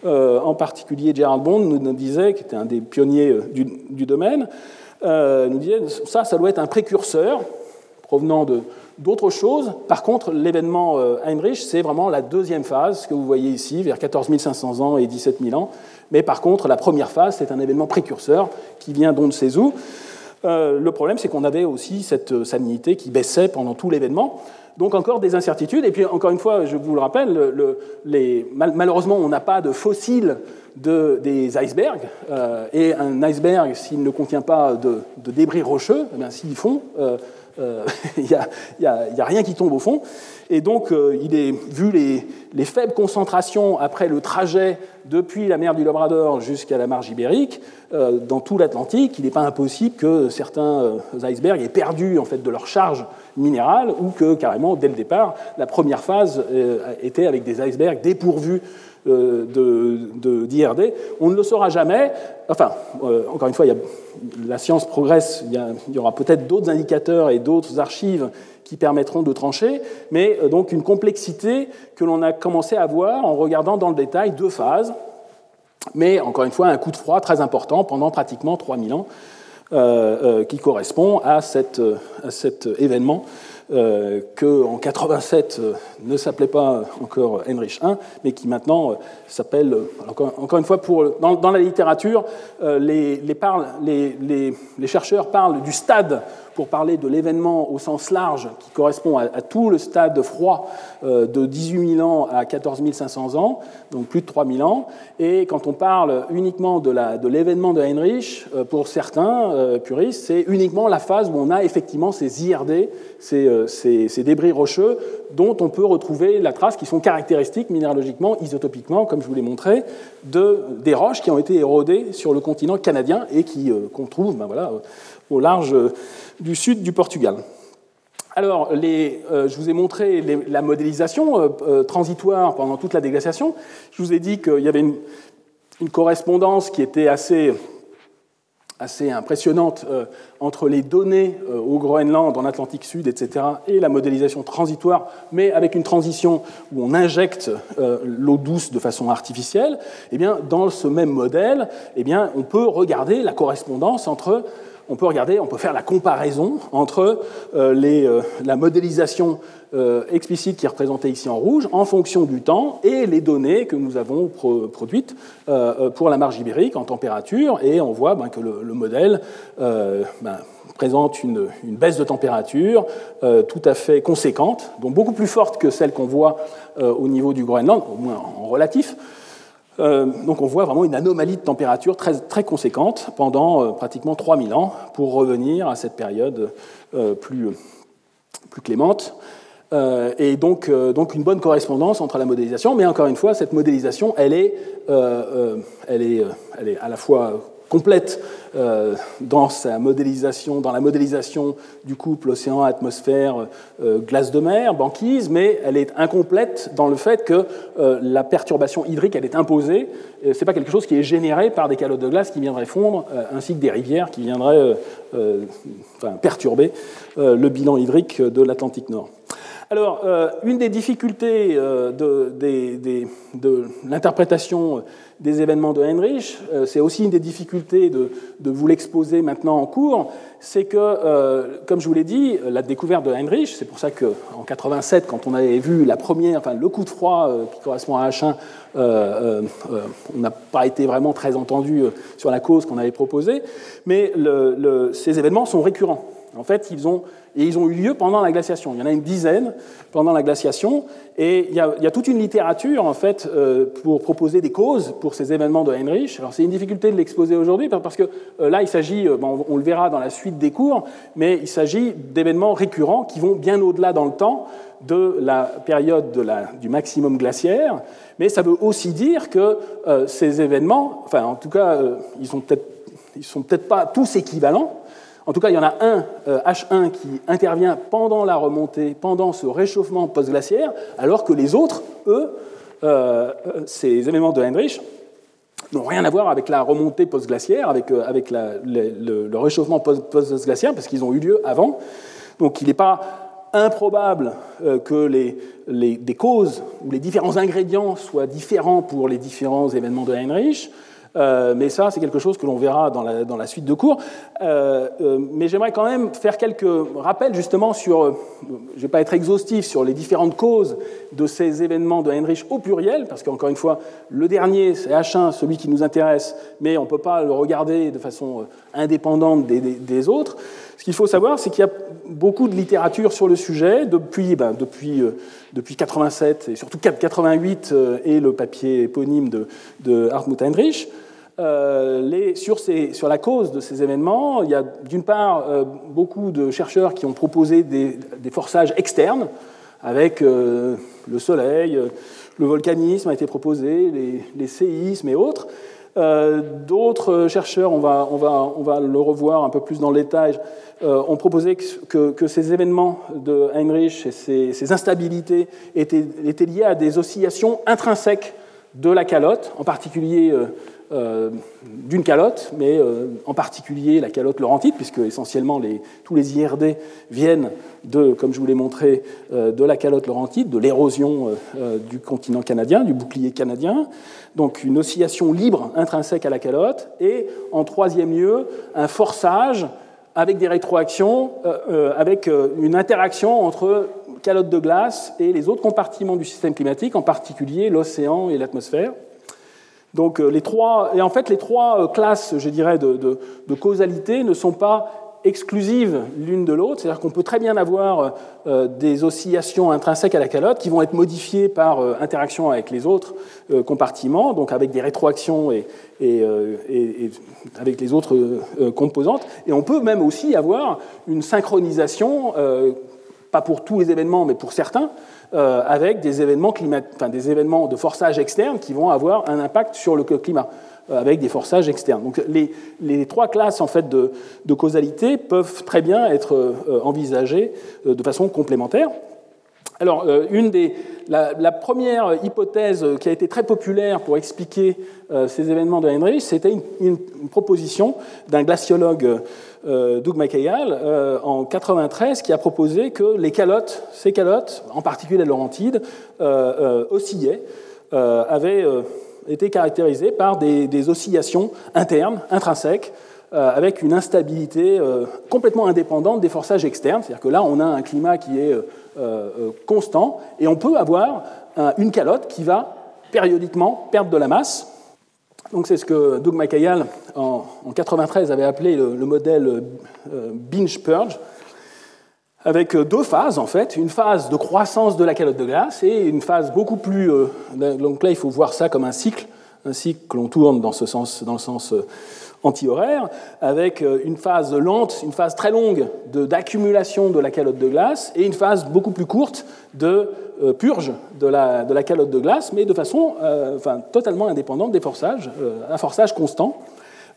euh, en particulier Gerald Bond nous disait, qui était un des pionniers euh, du, domaine, euh, nous disait ça, ça doit être un précurseur provenant d'autres choses. Par contre, l'événement Heinrich, c'est vraiment la deuxième phase, ce que vous voyez ici, vers 14 500 ans et 17 000 ans. Mais par contre, la première phase, c'est un événement précurseur qui vient d'on ne sait où. le problème, c'est qu'on avait aussi cette salinité qui baissait pendant tout l'événement. Donc encore des incertitudes. Et puis encore une fois, je vous le rappelle, malheureusement, on n'a pas de fossiles des icebergs. Euh, et un iceberg, s'il ne contient pas de, débris rocheux, eh euh, euh, il n'y a, rien qui tombe au fond. Et donc, il est, vu les, faibles concentrations après le trajet depuis la mer du Labrador jusqu'à la marge ibérique, dans tout l'Atlantique, il n'est pas impossible que certains icebergs aient perdu en fait, de leur charge minérale ou que carrément, dès le départ, la première phase était avec des icebergs dépourvus d'IRD. De, on ne le saura jamais. Enfin, encore une fois, la science progresse, il y, aura peut-être d'autres indicateurs et d'autres archives qui permettront de trancher, mais euh, donc une complexité que l'on a commencé à voir en regardant dans le détail deux phases, mais encore une fois un coup de froid très important pendant pratiquement 3000 ans, euh, euh, qui correspond à cet événement euh, qu'en 87 euh, ne s'appelait pas encore Heinrich I, mais qui maintenant euh, s'appelle, encore, une fois, dans, la littérature, les, chercheurs parlent du stade pour parler de l'événement au sens large qui correspond à, tout le stade froid de 18 000 ans à 14 500 ans, donc plus de 3 000 ans. Et quand on parle uniquement de l'événement de, Heinrich, pour certains puristes, c'est uniquement la phase où on a effectivement ces IRD, ces ces, débris rocheux dont on peut retrouver la trace qui sont caractéristiques minéralogiquement, isotopiquement, comme je vous l'ai montré, de, des roches qui ont été érodées sur le continent canadien et euh, qu'on trouve ben voilà, au large du sud du Portugal. Alors, euh, je vous ai montré la modélisation euh, transitoire pendant toute la déglaciation. Je vous ai dit qu'il y avait une correspondance qui était assez assez impressionnante euh, entre les données euh, au Groenland, en Atlantique Sud, etc., et la modélisation transitoire, mais avec une transition où on injecte euh, l'eau douce de façon artificielle, eh bien, dans ce même modèle, eh bien, on peut regarder la correspondance entre on peut faire la comparaison entre les, la modélisation euh, explicite qui est représentée ici en rouge en fonction du temps et les données que nous avons produites euh, euh, pour la marge ibérique en température. Et on voit ben, que le, modèle ben, présente une, baisse de température tout à fait conséquente, donc beaucoup plus forte que celle qu'on voit au niveau du Groenland, au moins en relatif. Donc on voit vraiment une anomalie de température très, conséquente pendant pratiquement 3000 ans pour revenir à cette période plus, plus clémente. Euh, et donc, euh, donc, une bonne correspondance entre la modélisation, mais encore une fois, cette modélisation, elle est, euh, elle est, elle est à la fois complète dans sa modélisation, dans la modélisation du couple océan-atmosphère, glace de mer, banquise, mais elle est incomplète dans le fait que la perturbation hydrique, elle est imposée. Ce n'est pas quelque chose qui est généré par des calottes de glace qui viendraient fondre, ainsi que des rivières qui viendraient perturber le bilan hydrique de l'Atlantique Nord. Alors, euh, une des difficultés euh, de, l'interprétation des événements de Heinrich, euh, c'est aussi une des difficultés de, vous l'exposer maintenant en cours, c'est que, comme je vous l'ai dit, la découverte de Heinrich, c'est pour ça qu'en 87, quand on avait vu la première, enfin le coup de froid qui correspond à H1, on n'a pas été vraiment très entendu sur la cause qu'on avait proposée, mais ces événements sont récurrents. En fait, ils ont, et ils ont eu lieu pendant la glaciation. Il y en a une dizaine pendant la glaciation, et il y a, toute une littérature en fait euh, pour proposer des causes pour ces événements de Heinrich. Alors c'est une difficulté de l'exposer aujourd'hui parce que euh, là, il s'agit, euh, on le verra dans la suite des cours, mais il s'agit d'événements récurrents qui vont bien au-delà dans le temps de la période du maximum glaciaire. Mais ça veut aussi dire que ces événements, enfin en tout cas, ils sont sont peut-être pas tous équivalents En tout cas, il y en a un, H1, qui intervient pendant la remontée, pendant ce réchauffement post-glaciaire, alors que les autres, eux, ces éléments de Heinrich, n'ont rien à voir avec la remontée post-glaciaire, avec, avec le, réchauffement post-glaciaire, parce qu'ils ont eu lieu avant. Donc il n'est pas improbable euh, que les, les, des causes ou les différents ingrédients soient différents pour les différents événements de Heinrich. Euh, mais ça, c'est quelque chose que l'on verra dans la, suite de cours. Euh, mais j'aimerais quand même faire quelques rappels justement sur, je ne vais pas être exhaustif sur les différentes causes de ces événements de Heinrich au pluriel, parce qu'encore une fois, le dernier, c'est H1, celui qui nous intéresse, mais on ne peut pas le regarder de façon indépendante des autres. Ce qu'il faut savoir, c'est qu'il y a beaucoup de littérature sur le sujet depuis, ben, depuis, euh, depuis 87 et surtout 88 euh, et le papier éponyme de, de Hartmut Heinrich. Euh, sur, la cause de ces événements, il y a d'une part beaucoup de chercheurs qui ont proposé des, forçages externes, avec le soleil, le volcanisme a été proposé, les séismes et autres. D'autres chercheurs, on va, le revoir un peu plus dans le détail, euh, ont proposé que, ces événements de Heinrich et ces, instabilités étaient, étaient, liés à des oscillations intrinsèques de la calotte, en particulier euh, euh d'une calotte, mais euh, en particulier la calotte laurentide, puisque essentiellement tous les IRD viennent de, comme je vous l'ai montré, de la calotte laurentide, de l'érosion du continent canadien, du bouclier canadien. Donc une oscillation libre intrinsèque à la calotte, et en troisième lieu, un forçage avec des rétroactions, euh, euh, avec euh, une interaction entre calotte de glace et les autres compartiments du système climatique, en particulier l'océan et l'atmosphère. Donc les trois, et en fait les trois classes, je dirais, de, causalité ne sont pas exclusives l'une de l'autre, c'est-à-dire qu'on peut très bien avoir euh, des oscillations intrinsèques à la calotte qui vont être modifiées par euh, interaction avec les autres euh, compartiments, donc avec des rétroactions et, avec les autres composantes. Et on peut même aussi avoir une synchronisation, pas pour tous les événements, mais pour certains, avec des événements, climat... enfin, des événements de forçage externe qui vont avoir un impact sur le climat. Euh, avec des forçages externes. Donc les, les trois classes en fait, de, causalité peuvent très bien être euh, envisagées euh, de façon complémentaire. Alors, une des, la, première hypothèse qui a été très populaire pour expliquer ces événements de Heinrich, c'était une, proposition d'un glaciologue, Doug McHale, en 93, qui a proposé que les calottes, ces calottes, en particulier la Laurentide, oscillaient, avaient était caractérisé par des, oscillations internes, intrinsèques, euh, avec une instabilité euh, complètement indépendante des forçages externes. C'est-à-dire que là, on a un climat qui est euh, constant, et on peut avoir une calotte qui va périodiquement perdre de la masse. Donc c'est ce que Doug McHale, en, 1993, avait appelé le, le modèle binge purge, avec deux phases en fait, une phase de croissance de la calotte de glace et une phase beaucoup plus. Euh, donc là, il faut voir ça comme un cycle, un cycle que l'on tourne dans, ce sens, dans le sens euh, anti-horaire, avec euh, une phase lente, une phase très longue d'accumulation de, la calotte de glace et une phase beaucoup plus courte de purge de la, calotte de glace, mais de façon enfin, totalement indépendante des forçages, un forçage constant.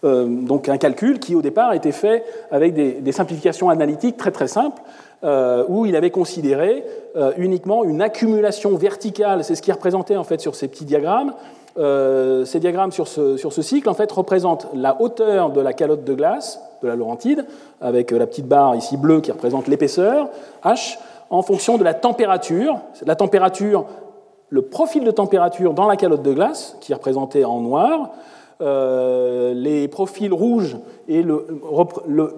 donc un calcul qui au départ était fait avec des, des simplifications analytiques très très simples, euh, où il avait considéré euh, uniquement une accumulation verticale. C'est ce qui est représenté en fait sur ces petits diagrammes. Euh, ces diagrammes sur ce, sur ce, cycle en fait représentent la hauteur de la calotte de glace de la Laurentide, avec la petite barre ici bleue qui représente l'épaisseur h, en fonction de la température. La température, le profil de température dans la calotte de glace, qui est représenté en noir, euh, les profils rouges et le,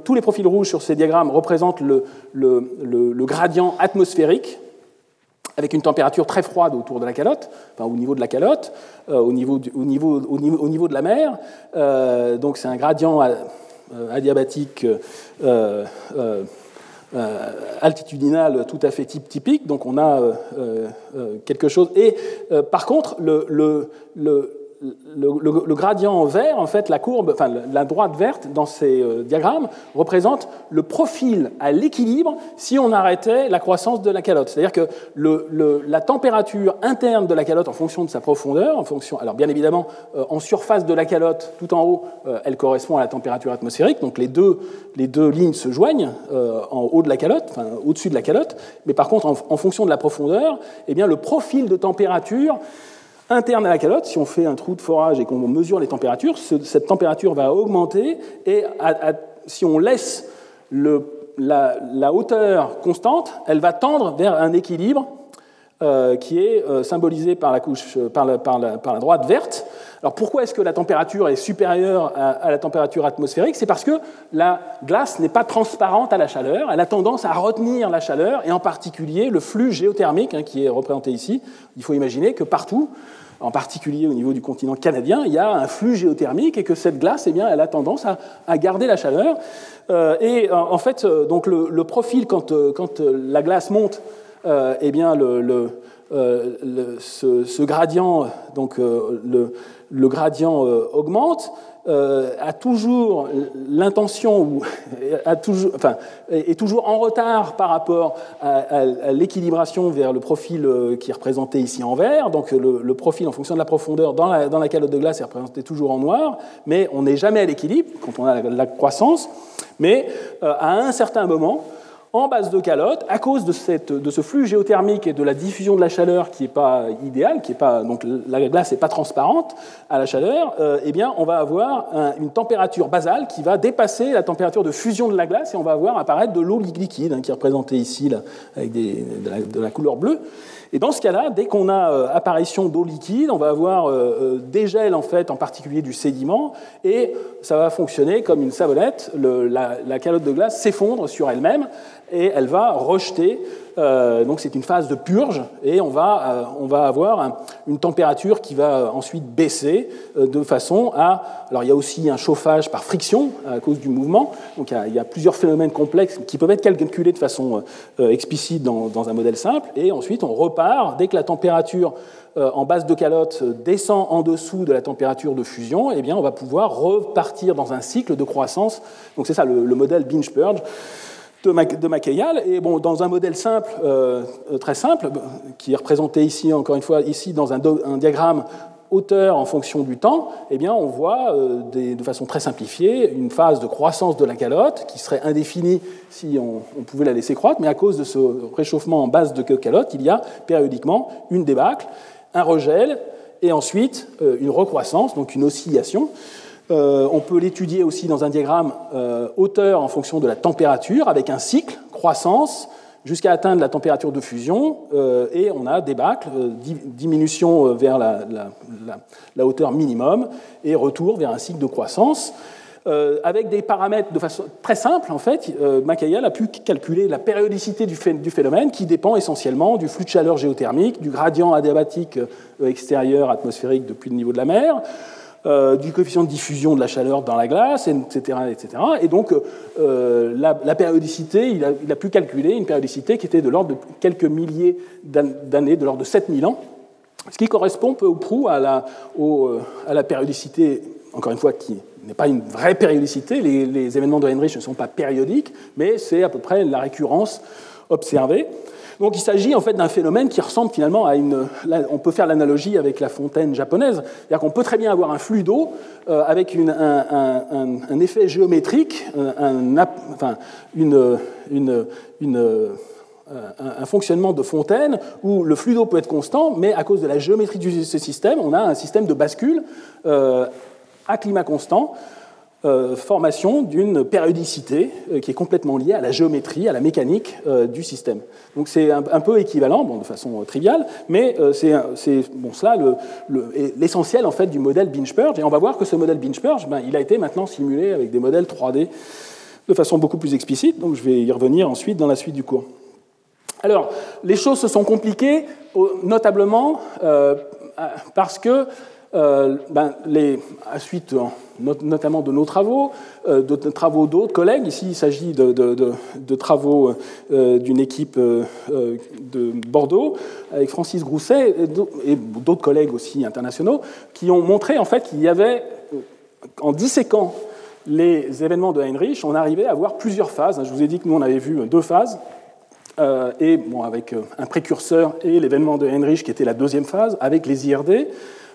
tous les profils rouges sur ces diagrammes représentent le, le, gradient atmosphérique avec une température très froide autour de la calotte, enfin, au niveau de la calotte, euh, au, niveau au, niveau, au, niveau, au, niveau, de la mer. Euh, donc c'est un gradient adiabatique altitudinal tout à fait typique. Donc on a quelque chose. Et par contre, le, le, gradient vert, en fait, la courbe, enfin la droite verte dans ces euh, diagrammes représente le profil à l'équilibre si on arrêtait la croissance de la calotte. C'est-à-dire que la température interne de la calotte en fonction de sa profondeur, en fonction, alors bien évidemment euh, en surface de la calotte, tout en haut, euh, elle correspond à la température atmosphérique, donc les deux, les deux lignes se joignent en haut de la calotte, enfin au-dessus de la calotte, mais par contre en, en fonction de la profondeur, eh bien le profil de température interne à la calotte, si on fait un trou de forage et qu'on mesure les températures, cette température va augmenter et si on laisse la, hauteur constante, elle va tendre vers un équilibre euh, qui est euh, symbolisé par la, couche, par la, par la, droite verte. Alors pourquoi est-ce que la température est supérieure à, la température atmosphérique? C'est parce que la glace n'est pas transparente à la chaleur, elle a tendance à retenir la chaleur, et en particulier le flux géothermique hein, qui est représenté ici. Il faut imaginer que partout, en particulier au niveau du continent canadien, il y a un flux géothermique et que cette glace, eh bien, elle a tendance à, garder la chaleur. Euh, et en fait, donc le, profil, quand, quand la glace monte, euh, eh bien, le, euh, ce, gradient, donc, euh, le, gradient augmente, a toujours l'intention, enfin, est toujours en retard par rapport à, l'équilibration vers le profil qui est représenté ici en vert. Donc le, profil en fonction de la profondeur dans la, dans la, calotte de glace est représenté toujours en noir, mais on n'est jamais à l'équilibre quand on a la, croissance. Mais à un certain moment, en base de calotte, à cause de, ce flux géothermique et de la diffusion de la chaleur qui n'est pas idéale, qui est pas, donc la glace n'est pas transparente à la chaleur, euh, eh bien, on va avoir une température basale qui va dépasser la température de fusion de la glace et on va voir apparaître de l'eau liquide, hein, qui est représentée ici avec des, de, la, couleur bleue. Et dans ce cas-là, dès qu'on a euh, apparition d'eau liquide, on va avoir euh, dégel en fait, en particulier du sédiment, et ça va fonctionner comme une savonnette. la, calotte de glace s'effondre sur elle-même et elle va rejeter. Euh, donc c'est une phase de purge et on va, euh, on va avoir une température qui va ensuite baisser euh, de façon à. Alors il y a aussi un chauffage par friction à cause du mouvement. Donc il y a, plusieurs phénomènes complexes qui peuvent être calculés de façon explicite dans, un modèle simple et ensuite on repart dès que la température en base de calotte descend en dessous de la température de fusion, eh bien on va pouvoir repartir dans un cycle de croissance. Donc c'est ça le, le modèle binge purge de, Macayal. Et bon, dans un modèle simple, euh, très simple, qui est représenté ici, encore une fois, ici dans un, diagramme hauteur en fonction du temps, eh bien, on voit euh, de façon très simplifiée une phase de croissance de la calotte qui serait indéfinie si on, pouvait la laisser croître, mais à cause de ce réchauffement en base de calotte, il y a périodiquement une débâcle, un regel, et ensuite euh, une recroissance, donc une oscillation. Euh, on peut l'étudier aussi dans un diagramme euh, hauteur en fonction de la température, avec un cycle, croissance, jusqu'à atteindre la température de fusion, euh, et on a débâcle, diminution vers la, hauteur minimum, et retour vers un cycle de croissance. avec des paramètres de façon très simple, en fait, Macayal a pu calculer la périodicité du, phénomène qui dépend essentiellement du flux de chaleur géothermique, du gradient adiabatique extérieur atmosphérique depuis le niveau de la mer, euh, du coefficient de diffusion de la chaleur dans la glace, etc. etc. Et donc, euh, la, périodicité, il a, pu calculer une périodicité qui était de l'ordre de quelques milliers d'années, de l'ordre de 7000 ans, ce qui correspond peu ou prou à la, euh, à la périodicité, encore une fois, qui n'est pas une vraie périodicité. Les événements de Heinrich ne sont pas périodiques, mais c'est à peu près la récurrence observée. Donc il s'agit en fait d'un phénomène qui ressemble finalement à une... On peut faire l'analogie avec la fontaine japonaise, c'est-à-dire qu'on peut très bien avoir un flux d'eau euh, avec un, effet géométrique, un, enfin, une, un fonctionnement de fontaine où le flux d'eau peut être constant, mais à cause de la géométrie de ce système, on a un système de bascule euh, à climat constant euh, formation d'une périodicité euh, qui est complètement liée à la géométrie, à la mécanique euh, du système. Donc c'est un, peu équivalent, de façon triviale, mais c'est bon, cela l'essentiel le, en fait du modèle Binge-Purge. Et on va voir que ce modèle Binge-Purge, ben, il a été maintenant simulé avec des modèles 3D de façon beaucoup plus explicite. Donc je vais y revenir ensuite dans la suite du cours. Alors, les choses se sont compliquées, notablement parce que ben, les, à suite notamment de nos travaux, de travaux d'autres collègues, ici il s'agit de, travaux d'une équipe de Bordeaux, avec Francis Grousset et d'autres collègues aussi internationaux, qui ont montré en fait qu'il y avait, en disséquant les événements de Heinrich, on arrivait à avoir plusieurs phases. Je vous ai dit que nous, on avait vu deux phases, euh, et avec euh, un précurseur et l'événement de Heinrich, qui était la deuxième phase, avec les IRD.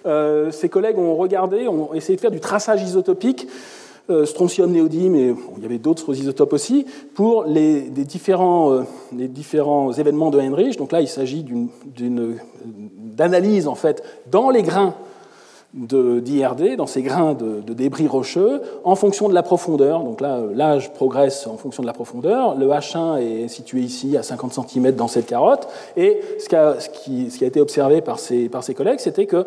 Euh, ces collègues ont regardé, ont essayé de faire du traçage isotopique, strontium, néodyme, et il y avait d'autres isotopes aussi, pour les, différents, les différents événements de Heinrich. Donc là, il s'agit d'analyse, en fait, dans les grains d'IRD dans ces grains de, débris rocheux en fonction de la profondeur. Donc là, l'âge progresse en fonction de la profondeur. Le H1 est situé ici à 50 cm dans cette carotte. Et ce qui a, été observé par ces, par ses collègues, c'était qu'il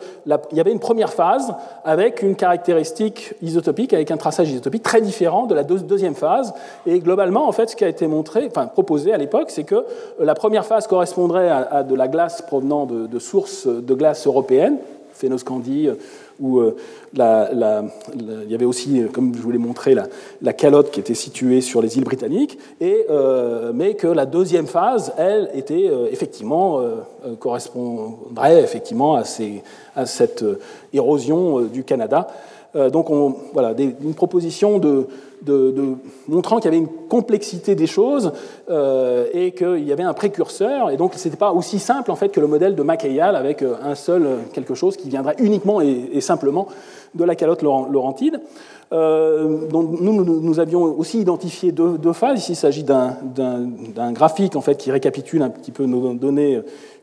y avait une première phase avec une caractéristique isotopique, avec un traçage isotopique très différent de la deuxième phase. Et globalement, en fait, ce qui a été montré, enfin proposé à l'époque, c'est que la première phase correspondrait à, de la glace provenant de, de sources de glace européennes Phénoscandie, euh, où euh, il y avait aussi, euh, comme je vous l'ai montré, la, calotte qui était située sur les îles britanniques, et, mais que la deuxième phase, elle, était effectivement, correspondrait effectivement à, cette érosion du Canada. Donc on, voilà, une proposition de, montrant qu'il y avait une complexité des choses euh, et qu'il y avait un précurseur. Et donc, ce n'était pas aussi simple en fait que le modèle de Macayal avec euh, un seul euh, quelque chose qui viendrait uniquement et, simplement de la calotte laurentide. donc, nous, nous, avions aussi identifié deux, deux phases. Ici, il s'agit d'un graphique en fait qui récapitule un petit peu nos données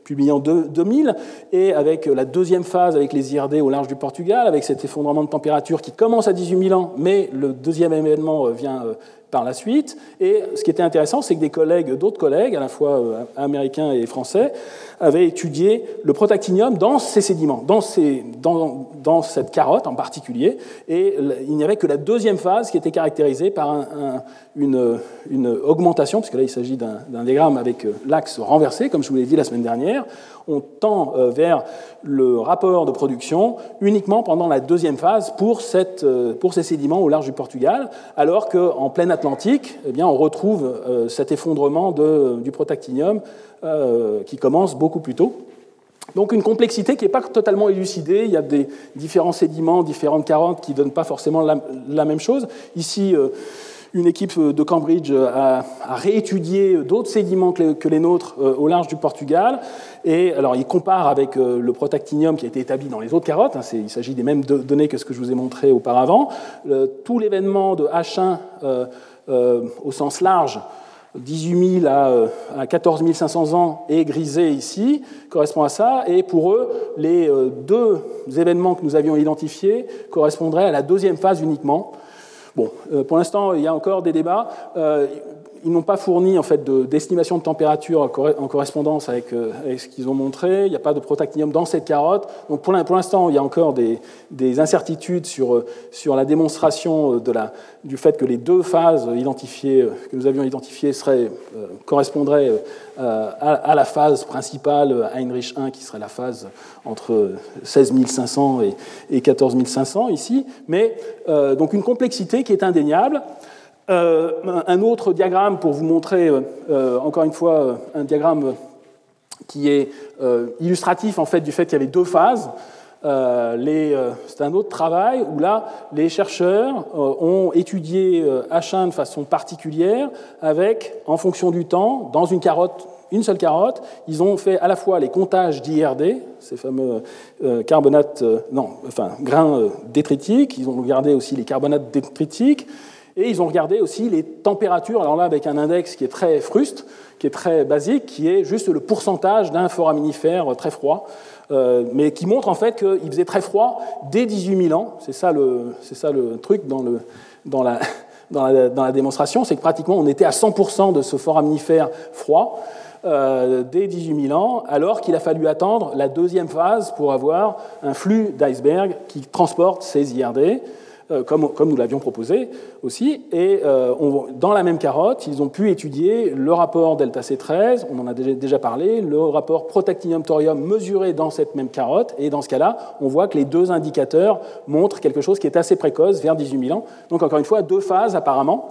publié en 2000, et avec la deuxième phase avec les IRD au large du Portugal, avec cet effondrement de température qui commence à 18 000 ans, mais le deuxième événement euh, vient euh, par la suite. Et ce qui était intéressant, c'est que des collègues, d'autres collègues, à la fois euh, américains et français, avaient étudié le protactinium dans ces sédiments, dans, cette carotte en particulier. Et il n'y avait que la deuxième phase qui était caractérisée par un, une, une, augmentation, puisque là il s'agit d'un diagramme avec euh, l'axe renversé, comme je vous l'ai dit la semaine dernière. On tend euh, vers le rapport de production uniquement pendant la deuxième phase pour, cette, pour ces sédiments au large du Portugal, alors qu'en pleine Atlantique, eh bien, on retrouve euh, cet effondrement du protactinium euh, qui commence beaucoup plus tôt. Donc une complexité qui n'est pas totalement élucidée. Il y a des différents sédiments, différentes carottes qui ne donnent pas forcément la, même chose. Ici, euh, une équipe de Cambridge a, réétudié d'autres sédiments que les, nôtres au large du Portugal. Et alors, il compare avec le protactinium qui a été établi dans les autres carottes. Hein, il s'agit des mêmes données que ce que je vous ai montré auparavant. tout l'événement de H1 euh, au sens large, 18 000 à, 14 500 ans est grisé ici, correspond à ça, et pour eux, les euh, deux événements que nous avions identifiés correspondraient à la deuxième phase uniquement. Bon, euh, pour l'instant, il y a encore des débats ils n'ont pas fourni en fait d'estimation de, température en correspondance avec, euh, avec ce qu'ils ont montré. Il n'y a pas de protactinium dans cette carotte. Donc pour l'instant, il y a encore des, des, incertitudes sur, euh, sur la démonstration euh, de du fait que les deux phases identifiées, que nous avions identifiées seraient, correspondraient à, la phase principale Heinrich 1, qui serait la phase entre 16 500 et, et 14 500 ici. Mais donc une complexité qui est indéniable. Euh, un autre diagramme pour vous montrer, euh, euh, encore une fois, un diagramme qui est illustratif en fait du fait qu'il y avait deux phases. c'est un autre travail où là, les chercheurs ont étudié H1 de façon particulière avec, en fonction du temps, dans une carotte une seule carotte. Ils ont fait à la fois les comptages d'IRD, ces fameux carbonates, non, enfin grains détritiques. Ils ont regardé aussi les carbonates détritiques. Et ils ont regardé aussi les températures, alors là avec un index qui est très fruste, qui est très basique, qui est juste le pourcentage d'un foraminifère très froid, euh, mais qui montre en fait qu'il faisait très froid dès 18 000 ans. C'est ça le, truc dans la démonstration, c'est que pratiquement on était à 100% de ce foraminifère froid. Euh, dès 18 000 ans, alors qu'il a fallu attendre la deuxième phase pour avoir un flux d'iceberg qui transporte ces IRD. Comme, comme, nous l'avions proposé aussi. Et on, dans la même carotte, ils ont pu étudier le rapport delta C13, on en a déjà parlé, le rapport protactinium-thorium mesuré dans cette même carotte. Et dans ce cas-là, on voit que les deux indicateurs montrent quelque chose qui est assez précoce, vers 18 000 ans. Donc encore une fois, deux phases apparemment.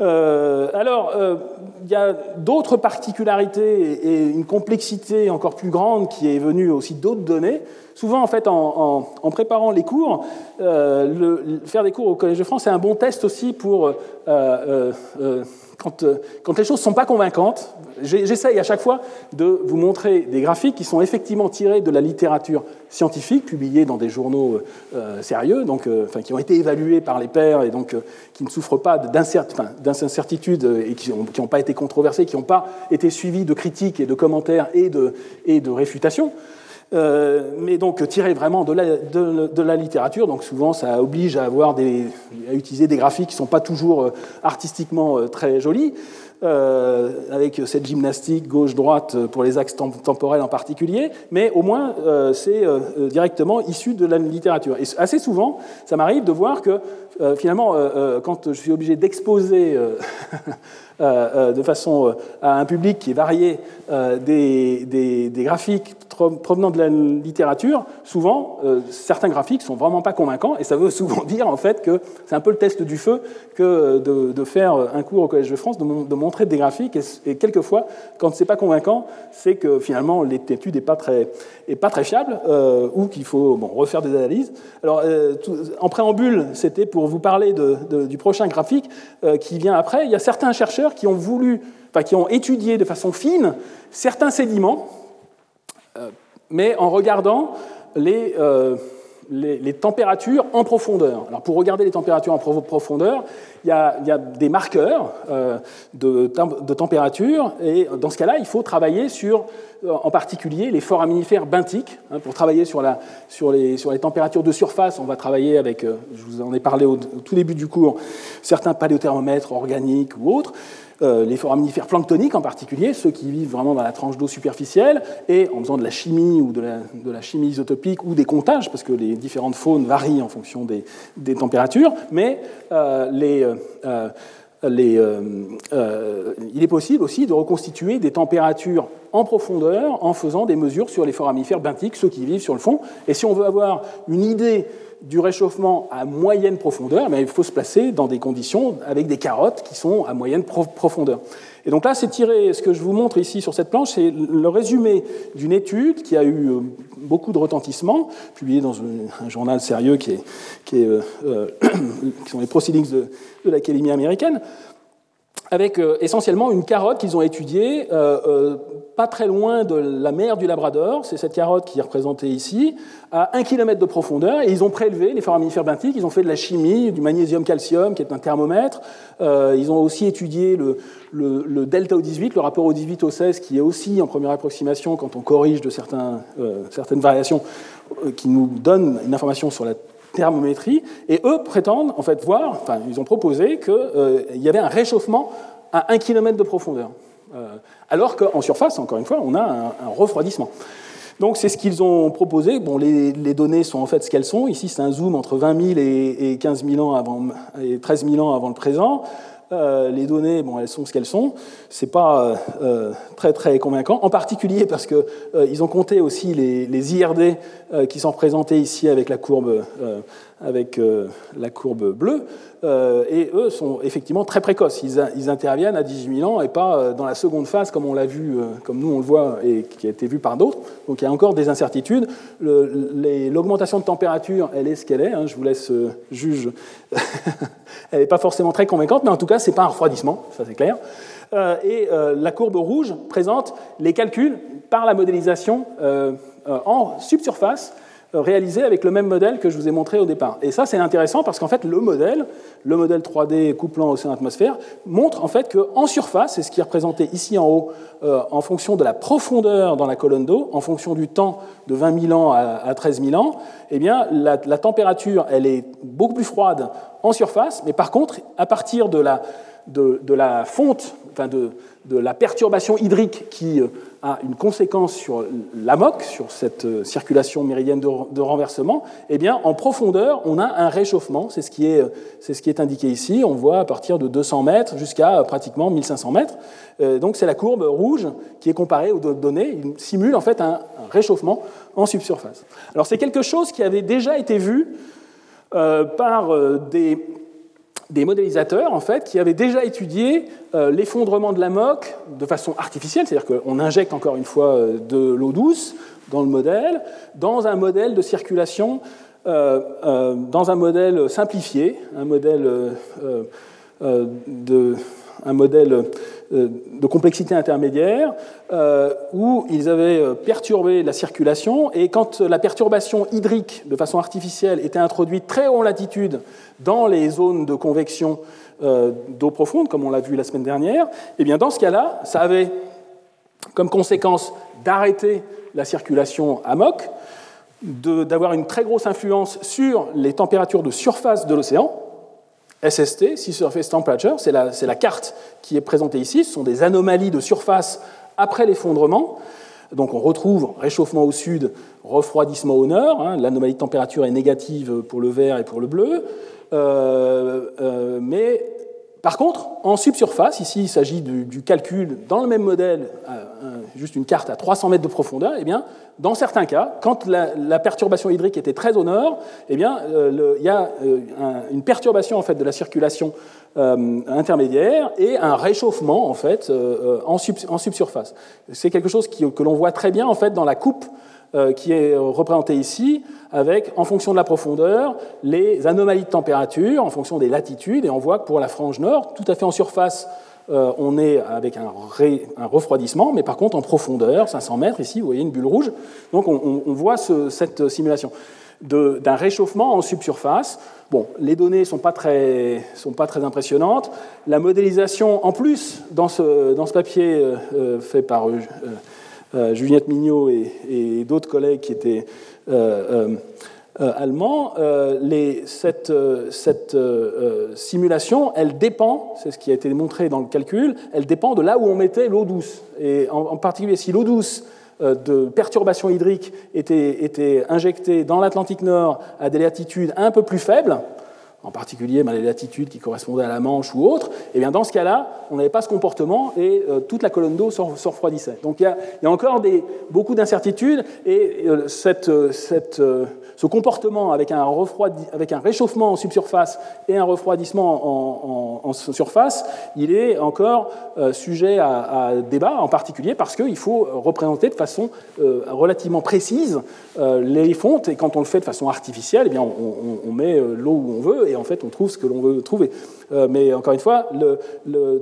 Euh, alors, euh, il y a d'autres particularités et une complexité encore plus grande qui est venue aussi d'autres données. Souvent, en fait, en, préparant les cours, euh, faire des cours au Collège de France, c'est un bon test aussi pour quand, quand, les choses ne sont pas convaincantes, j'essaye à chaque fois de vous montrer des graphiques qui sont effectivement tirés de la littérature scientifique, publiée dans des journaux euh, sérieux, donc, euh, qui ont été évalués par les pairs et donc euh, qui ne souffrent pas d'incertitude et qui n'ont pas été controversés, qui n'ont pas été suivis de critiques et de commentaires et de, et de réfutations. Mais donc tiré vraiment de la, littérature, donc souvent ça oblige à, utiliser des graphiques qui ne sont pas toujours artistiquement très jolis. Euh, avec cette gymnastique gauche-droite pour les axes temporels en particulier, mais au moins euh, c'est euh, directement issu de la littérature. Et assez souvent, ça m'arrive de voir que finalement, quand je suis obligé d'exposer de façon à un public qui est varié des graphiques provenant de la littérature, souvent, euh, certains graphiques sont vraiment pas convaincants, et ça veut souvent dire en fait que c'est un peu le test du feu que de, faire un cours au Collège de France, de, montrer des graphiques, et, quelquefois, quand c'est pas convaincant, c'est que finalement l'étude n'est pas très, est pas très fiable, euh, ou qu'il faut refaire des analyses. Alors, euh, en préambule, c'était pour vous parler du prochain graphique qui vient après. Il y a certains chercheurs qui ont voulu, enfin, qui ont étudié de façon fine certains sédiments euh, mais en regardant euh, les, les, températures en profondeur. Alors pour regarder les températures en profondeur, il y a, il y a des marqueurs euh, de, de, température, et dans ce cas-là, il faut travailler sur, en particulier, les foraminifères benthiques. Hein, pour travailler sur, la, sur, les, sur, les, températures de surface, on va travailler avec, je vous en ai parlé au tout début du cours, certains paléothermomètres organiques ou autres. Euh, les foraminifères planctoniques en particulier, ceux qui vivent vraiment dans la tranche d'eau superficielle, et en faisant de la chimie ou de la, chimie isotopique ou des comptages, parce que les différentes faunes varient en fonction des, températures, mais euh, euh, il est possible aussi de reconstituer des températures en profondeur en faisant des mesures sur les foramifères benthiques, ceux qui vivent sur le fond. Et si on veut avoir une idée du réchauffement à moyenne profondeur, mais il faut se placer dans des conditions avec des carottes qui sont à moyenne profondeur. Et donc là, c'est tiré, ce que je vous montre ici sur cette planche, c'est le résumé d'une étude qui a eu euh, beaucoup de retentissement, publiée dans un journal sérieux qui, est, qui, est, euh, euh, sont les Proceedings de, de l'Académie américaine, avec euh, essentiellement une carotte qu'ils ont étudiée euh, euh, pas très loin de la mer du Labrador. C'est cette carotte qui est représentée ici, à un kilomètre de profondeur. Et ils ont prélevé les foraminifères benthiques, ils ont fait de la chimie, du magnésium-calcium, qui est un thermomètre. ils ont aussi étudié le, delta O18, le rapport O18 au 16, qui est aussi en première approximation, quand on corrige de certaines variations, qui nous donne une information sur la thermométrie, et eux prétendent en fait voir, enfin ils ont proposé qu'il euh, y avait un réchauffement à 1 km de profondeur, euh, alors qu'en surface, encore une fois, on a un, refroidissement. Donc c'est ce qu'ils ont proposé. Bon, les, données sont en fait ce qu'elles sont. Ici, c'est un zoom entre 20 000 et, 15 000 ans avant, et 13 000 ans avant le présent. Euh, les données, bon, elles sont ce qu'elles sont. C'est pas euh, très très convaincant, en particulier parce que euh, ils ont compté aussi les, les IRD qui sont représentés ici avec la courbe avec la courbe bleue. et eux sont effectivement très précoces. Ils, interviennent à 18 000 ans et pas dans la seconde phase comme on l'a vu, comme nous on le voit et qui a été vu par d'autres. Donc il y a encore des incertitudes. L'augmentation de température, elle est ce qu'elle est. Hein. je vous laisse juge. elle n'est pas forcément très convaincante, mais en tout cas c'est pas un refroidissement, ça c'est clair. Euh, et euh, la courbe rouge présente les calculs par la modélisation euh, en subsurface réalisé avec le même modèle que je vous ai montré au départ. Et ça, c'est intéressant parce qu'en fait, le modèle, le modèle 3D couplant océan-atmosphère, montre en fait qu'en surface, c'est ce qui est représenté ici en haut, en fonction de la profondeur dans la colonne d'eau, en fonction du temps de 20 000 ans à, 13 000 ans, eh bien, la, la, température, elle est beaucoup plus froide en surface, mais par contre, à partir de la, de, la fonte, enfin de, la perturbation hydrique qui a une conséquence sur l'AMOC, sur cette euh, circulation méridienne de, renversement, eh bien, en profondeur, on a un réchauffement. C'est ce, qui est, c'est ce qui est indiqué ici. On voit à partir de 200 mètres jusqu'à pratiquement 1500 mètres. Euh, donc, c'est la courbe rouge qui est comparée aux données. Il simule en fait un, réchauffement en subsurface. Alors, c'est quelque chose qui avait déjà été vu euh, par des des modélisateurs en fait, qui avaient déjà étudié euh, l'effondrement de la moque de façon artificielle, c'est-à-dire qu'on injecte encore une fois euh, de l'eau douce dans le modèle, dans un modèle de circulation, euh, dans un modèle simplifié, un modèle de un modèle euh, de complexité intermédiaire euh, où ils avaient euh, perturbé la circulation. Et quand la perturbation hydrique de façon artificielle était introduite très haut en latitude dans les zones de convection d'eau profonde, comme on l'a vu la semaine dernière, eh bien dans ce cas-là, ça avait comme conséquence d'arrêter la circulation à MOC, d'avoir une très grosse influence sur les températures de surface de l'océan, SST, Sea Surface Temperature, c'est la, carte qui est présentée ici. Ce sont des anomalies de surface après l'effondrement. Donc on retrouve réchauffement au sud, refroidissement au nord. Hein. L'anomalie de température est négative pour le vert et pour le bleu. Euh, euh, mais par contre, en subsurface, ici il s'agit du, calcul dans le même modèle, euh, juste une carte à 300 mètres de profondeur, eh bien, dans certains cas, quand la, perturbation hydrique était très au nord, eh bien, euh, il y a euh, une perturbation en fait, de la circulation intermédiaire et un réchauffement en, fait, en, subsurface. C'est quelque chose que l'on voit très bien en fait, dans la coupe qui est représentée ici, avec, en fonction de la profondeur, les anomalies de température, en fonction des latitudes, et on voit que pour la frange nord, tout à fait en surface, euh, on est avec un, refroidissement, mais par contre en profondeur, 500 mètres, ici, vous voyez une bulle rouge. Donc on, voit cette simulation d'un réchauffement en subsurface. Bon, les données ne sont, pas très, sont pas très impressionnantes. La modélisation, en plus, dans ce, dans ce papier euh, euh, fait par Juliette Mignot et, d'autres collègues qui étaient euh, euh, euh, allemand, cette, simulation, elle dépend, c'est ce qui a été montré dans le calcul, elle dépend de là où on mettait l'eau douce. Et en, particulier, si l'eau douce de perturbation hydrique était, était injectée dans l'Atlantique Nord à des latitudes un peu plus faibles, en particulier ben, les latitudes qui correspondaient à la Manche ou autres, et eh bien dans ce cas-là, on n'avait pas ce comportement et toute la colonne d'eau se, refroidissait. Donc il y a, encore beaucoup d'incertitudes et cette, cette ce comportement avec un, réchauffement en subsurface et un refroidissement en, surface, il est encore euh, sujet à, débat, en particulier parce qu'il faut représenter de façon euh, relativement précise euh, les fontes, et quand on le fait de façon artificielle, eh bien, on, met l'eau où on veut, et en fait on trouve ce que l'on veut trouver. mais encore une fois,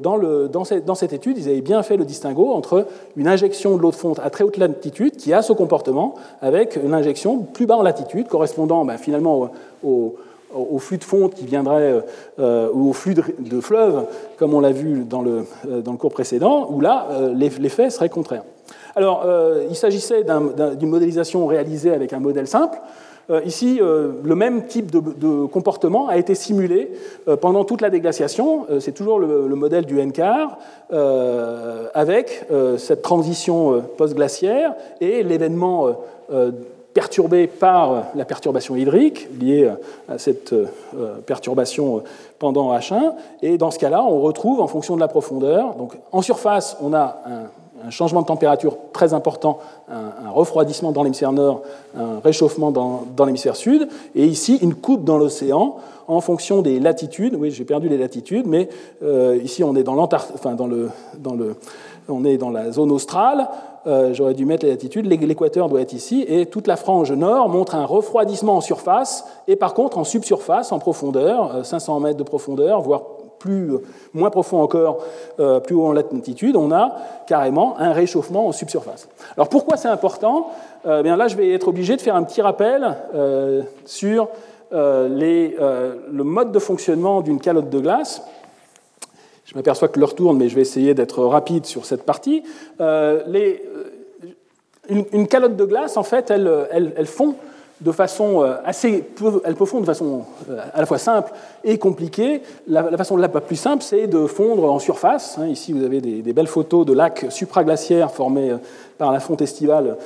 dans, cette, étude, ils avaient bien fait le distinguo entre une injection de l'eau de fonte à très haute latitude, qui a ce comportement, avec une injection plus bas en latitude, correspondant ben, finalement au, flux de fonte qui viendrait, euh, ou au flux de, fleuve, comme on l'a vu dans le, euh, cours précédent, où là, euh, l'effet serait contraire. Alors, il s'agissait d'une modélisation réalisée avec un modèle simple. Ici, le même type de, comportement a été simulé pendant toute la déglaciation. C'est toujours le, le, modèle du NCAR, avec cette transition post-glaciaire et l'événement perturbé par la perturbation hydrique liée à cette euh, perturbation pendant H1. Et dans ce cas-là, on retrouve en fonction de la profondeur. Donc en surface, on a un, changement de température très important, un, refroidissement dans l'hémisphère nord, un réchauffement dans, l'hémisphère sud. Et ici, une coupe dans l'océan en fonction des latitudes. Oui, j'ai perdu les latitudes, mais euh, ici, on est dans enfin, dans le, dans le on est dans la zone australe, euh, j'aurais dû mettre les latitudes, l'équateur doit être ici, et toute la frange nord montre un refroidissement en surface, et par contre en subsurface, en profondeur, 500 euh, mètres de profondeur, voire plus, euh, moins profond encore, plus haut en latitude, on a carrément un réchauffement en subsurface. Alors pourquoi c'est important? Bien Là, je vais être obligé de faire un petit rappel sur le mode de fonctionnement d'une calotte de glace. Je m'aperçois que l'heure tourne, mais je vais essayer d'être rapide sur cette partie. Euh, euh, une, calotte de glace, en fait, elle, elle, fond de façon assez, elles peuvent fondre de façon à la fois simple et compliquée. La, façon la plus simple, c'est de fondre en surface. Hein. Ici, vous avez des, belles photos de lacs supraglaciaires formés par la fonte estivale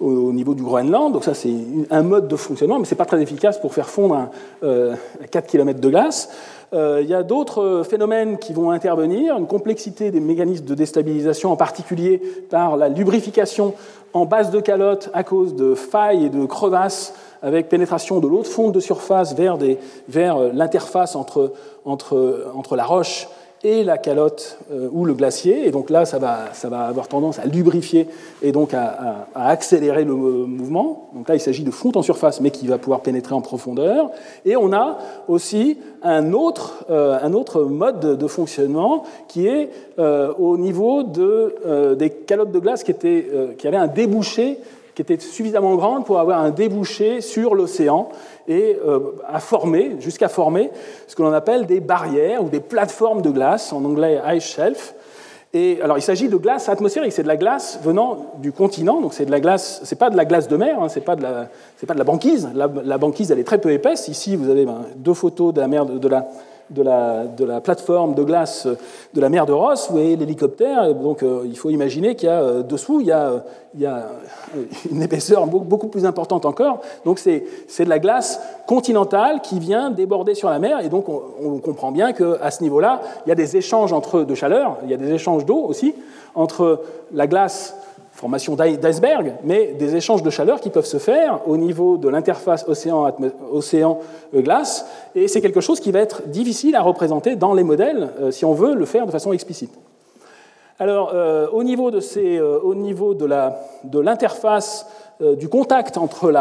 au niveau du Groenland. Donc ça, c'est un mode de fonctionnement, mais ce n'est pas très efficace pour faire fondre un, 4 euh, km de glace. Euh, il y a d'autres phénomènes qui vont intervenir, une complexité des mécanismes de déstabilisation, en particulier par la lubrification en base de calotte à cause de failles et de crevasses avec pénétration de l'eau de fonte de surface vers, vers l'interface entre la roche et la calotte euh, ou le glacier. Et donc là, ça va, ça va avoir tendance à lubrifier et donc à, accélérer le mouvement. Donc là, il s'agit de fonte en surface, mais qui va pouvoir pénétrer en profondeur. Et on a aussi un autre, euh, un autre mode de, fonctionnement qui est euh, au niveau de, des calottes de glace qui, étaient, qui avaient un débouché était suffisamment grande pour avoir un débouché sur l'océan et euh, à former, jusqu'à former ce que l'on appelle des barrières ou des plateformes de glace, en anglais ice shelf. Et alors, il s'agit de glace atmosphérique, c'est de la glace venant du continent, donc c'est de la glace, c'est pas de la glace de mer, hein, c'est pas de la, c'est pas de la banquise. La, banquise, elle est très peu épaisse. Ici, vous avez ben, deux photos de la mer de la de la, de la, plateforme de glace de la mer de Ross, vous voyez l'hélicoptère, donc euh, il faut imaginer qu'il y a euh, dessous, il y a, il y a, une épaisseur beaucoup plus importante encore. Donc c'est de la glace continentale qui vient déborder sur la mer, et donc on, on comprend bien qu'à ce niveau-là, il y a des échanges entre de chaleur, il y a des échanges d'eau aussi, entre la glace formation d'iceberg, mais des échanges de chaleur qui peuvent se faire au niveau de l'interface océan-glace, et c'est quelque chose qui va être difficile à représenter dans les modèles euh, si on veut le faire de façon explicite. Alors, euh, au niveau de, ces, euh, au niveau de l'interface, du contact entre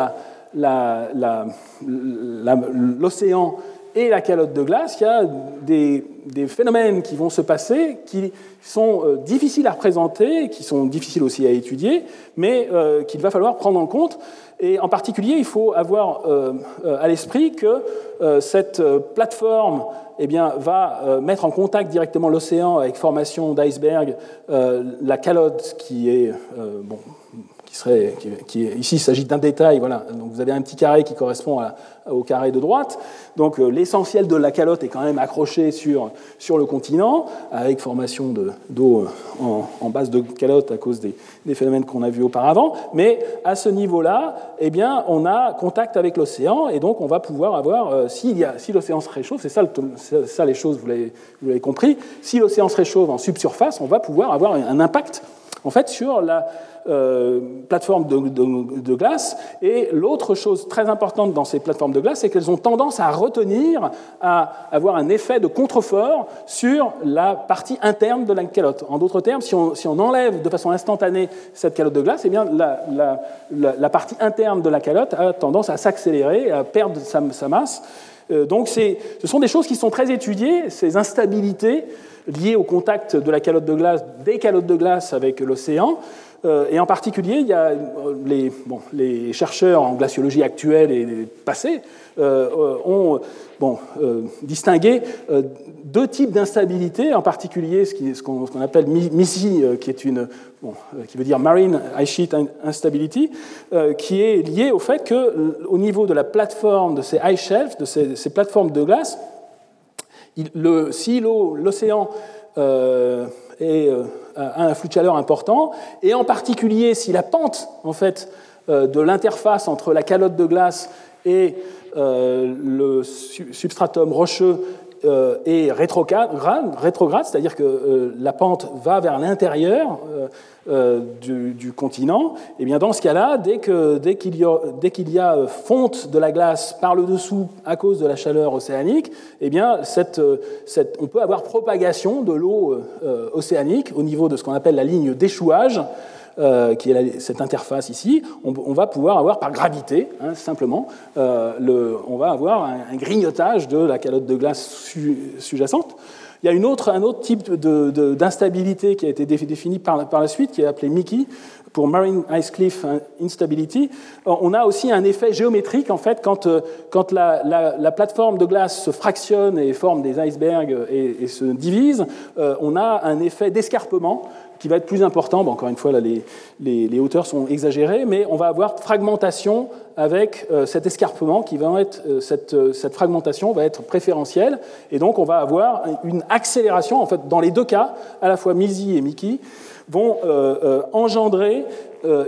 l'océan et la calotte de glace, il y a des, phénomènes qui vont se passer qui sont euh, difficiles à représenter, qui sont difficiles aussi à étudier, mais euh, qu'il va falloir prendre en compte. Et en particulier, il faut avoir euh, à l'esprit que cette plateforme eh bien, va mettre en contact directement l'océan avec formation d'iceberg, la calotte qui est bon, ici il s'agit d'un détail, voilà. Donc vous avez un petit carré qui correspond au carré de droite. Donc euh, l'essentiel de la calotte est quand même accroché sur, sur le continent, avec formation d'eau euh, en, base de calotte à cause des, des phénomènes qu'on a vus auparavant. Mais à ce niveau-là, eh bien, on a contact avec l'océan, et donc on va pouvoir avoir, euh, si l'océan se réchauffe, c'est ça, ça, les choses, vous l'avez compris, si l'océan se réchauffe en subsurface, on va pouvoir avoir un impact en fait, sur la euh, plateforme de, glace. Et l'autre chose très importante dans ces plateformes de glace, c'est qu'elles ont tendance à retenir, à avoir un effet de contrefort sur la partie interne de la calotte. En d'autres termes, si on, enlève de façon instantanée cette calotte de glace, eh bien, la, partie interne de la calotte a tendance à s'accélérer, à perdre sa, masse. Euh, donc ce sont des choses qui sont très étudiées, ces instabilités liées au contact de la calotte de glace, des calottes de glace avec l'océan. Euh, et en particulier, il y a euh, les, chercheurs en glaciologie actuelle et passée euh, ont distingué deux types d'instabilité, en particulier ce qu'on appelle MISI, qui, est une, qui veut dire Marine Ice Sheet Instability, qui est lié au fait qu'au niveau de la plateforme de ces ice shelves, de ces, plateformes de glace, si l'océan est un flux de chaleur important, et en particulier si la pente en fait, euh, de l'interface entre la calotte de glace et euh, le substratum rocheux euh, est rétrograde, c'est-à-dire que la pente va vers l'intérieur du, continent, et bien dans ce cas-là, dès qu'il dès y, qu y, a fonte de la glace par le dessous à cause de la chaleur océanique, et bien cette, cette, on peut avoir propagation de l'eau océanique au niveau de ce qu'on appelle la ligne d'échouage. Euh, qui est cette interface ici, on, va pouvoir avoir par gravité, hein, simplement, euh, on va avoir un, grignotage de la calotte de glace sous-jacente. Il y a un autre type d'instabilité qui a été défini par, la suite, qui est appelé Mickey, pour Marine Ice Cliff Instability, on a aussi un effet géométrique en fait quand la, plateforme de glace se fractionne et forme des icebergs et, se divise, on a un effet d'escarpement qui va être plus important. Encore une fois, là, les, les, hauteurs sont exagérées, mais on va avoir fragmentation avec euh, cet escarpement qui va être, euh, cette, euh, cette, fragmentation va être préférentielle, et donc on va avoir une accélération, en fait, dans les deux cas, à la fois Misi et Mickey, vont engendrer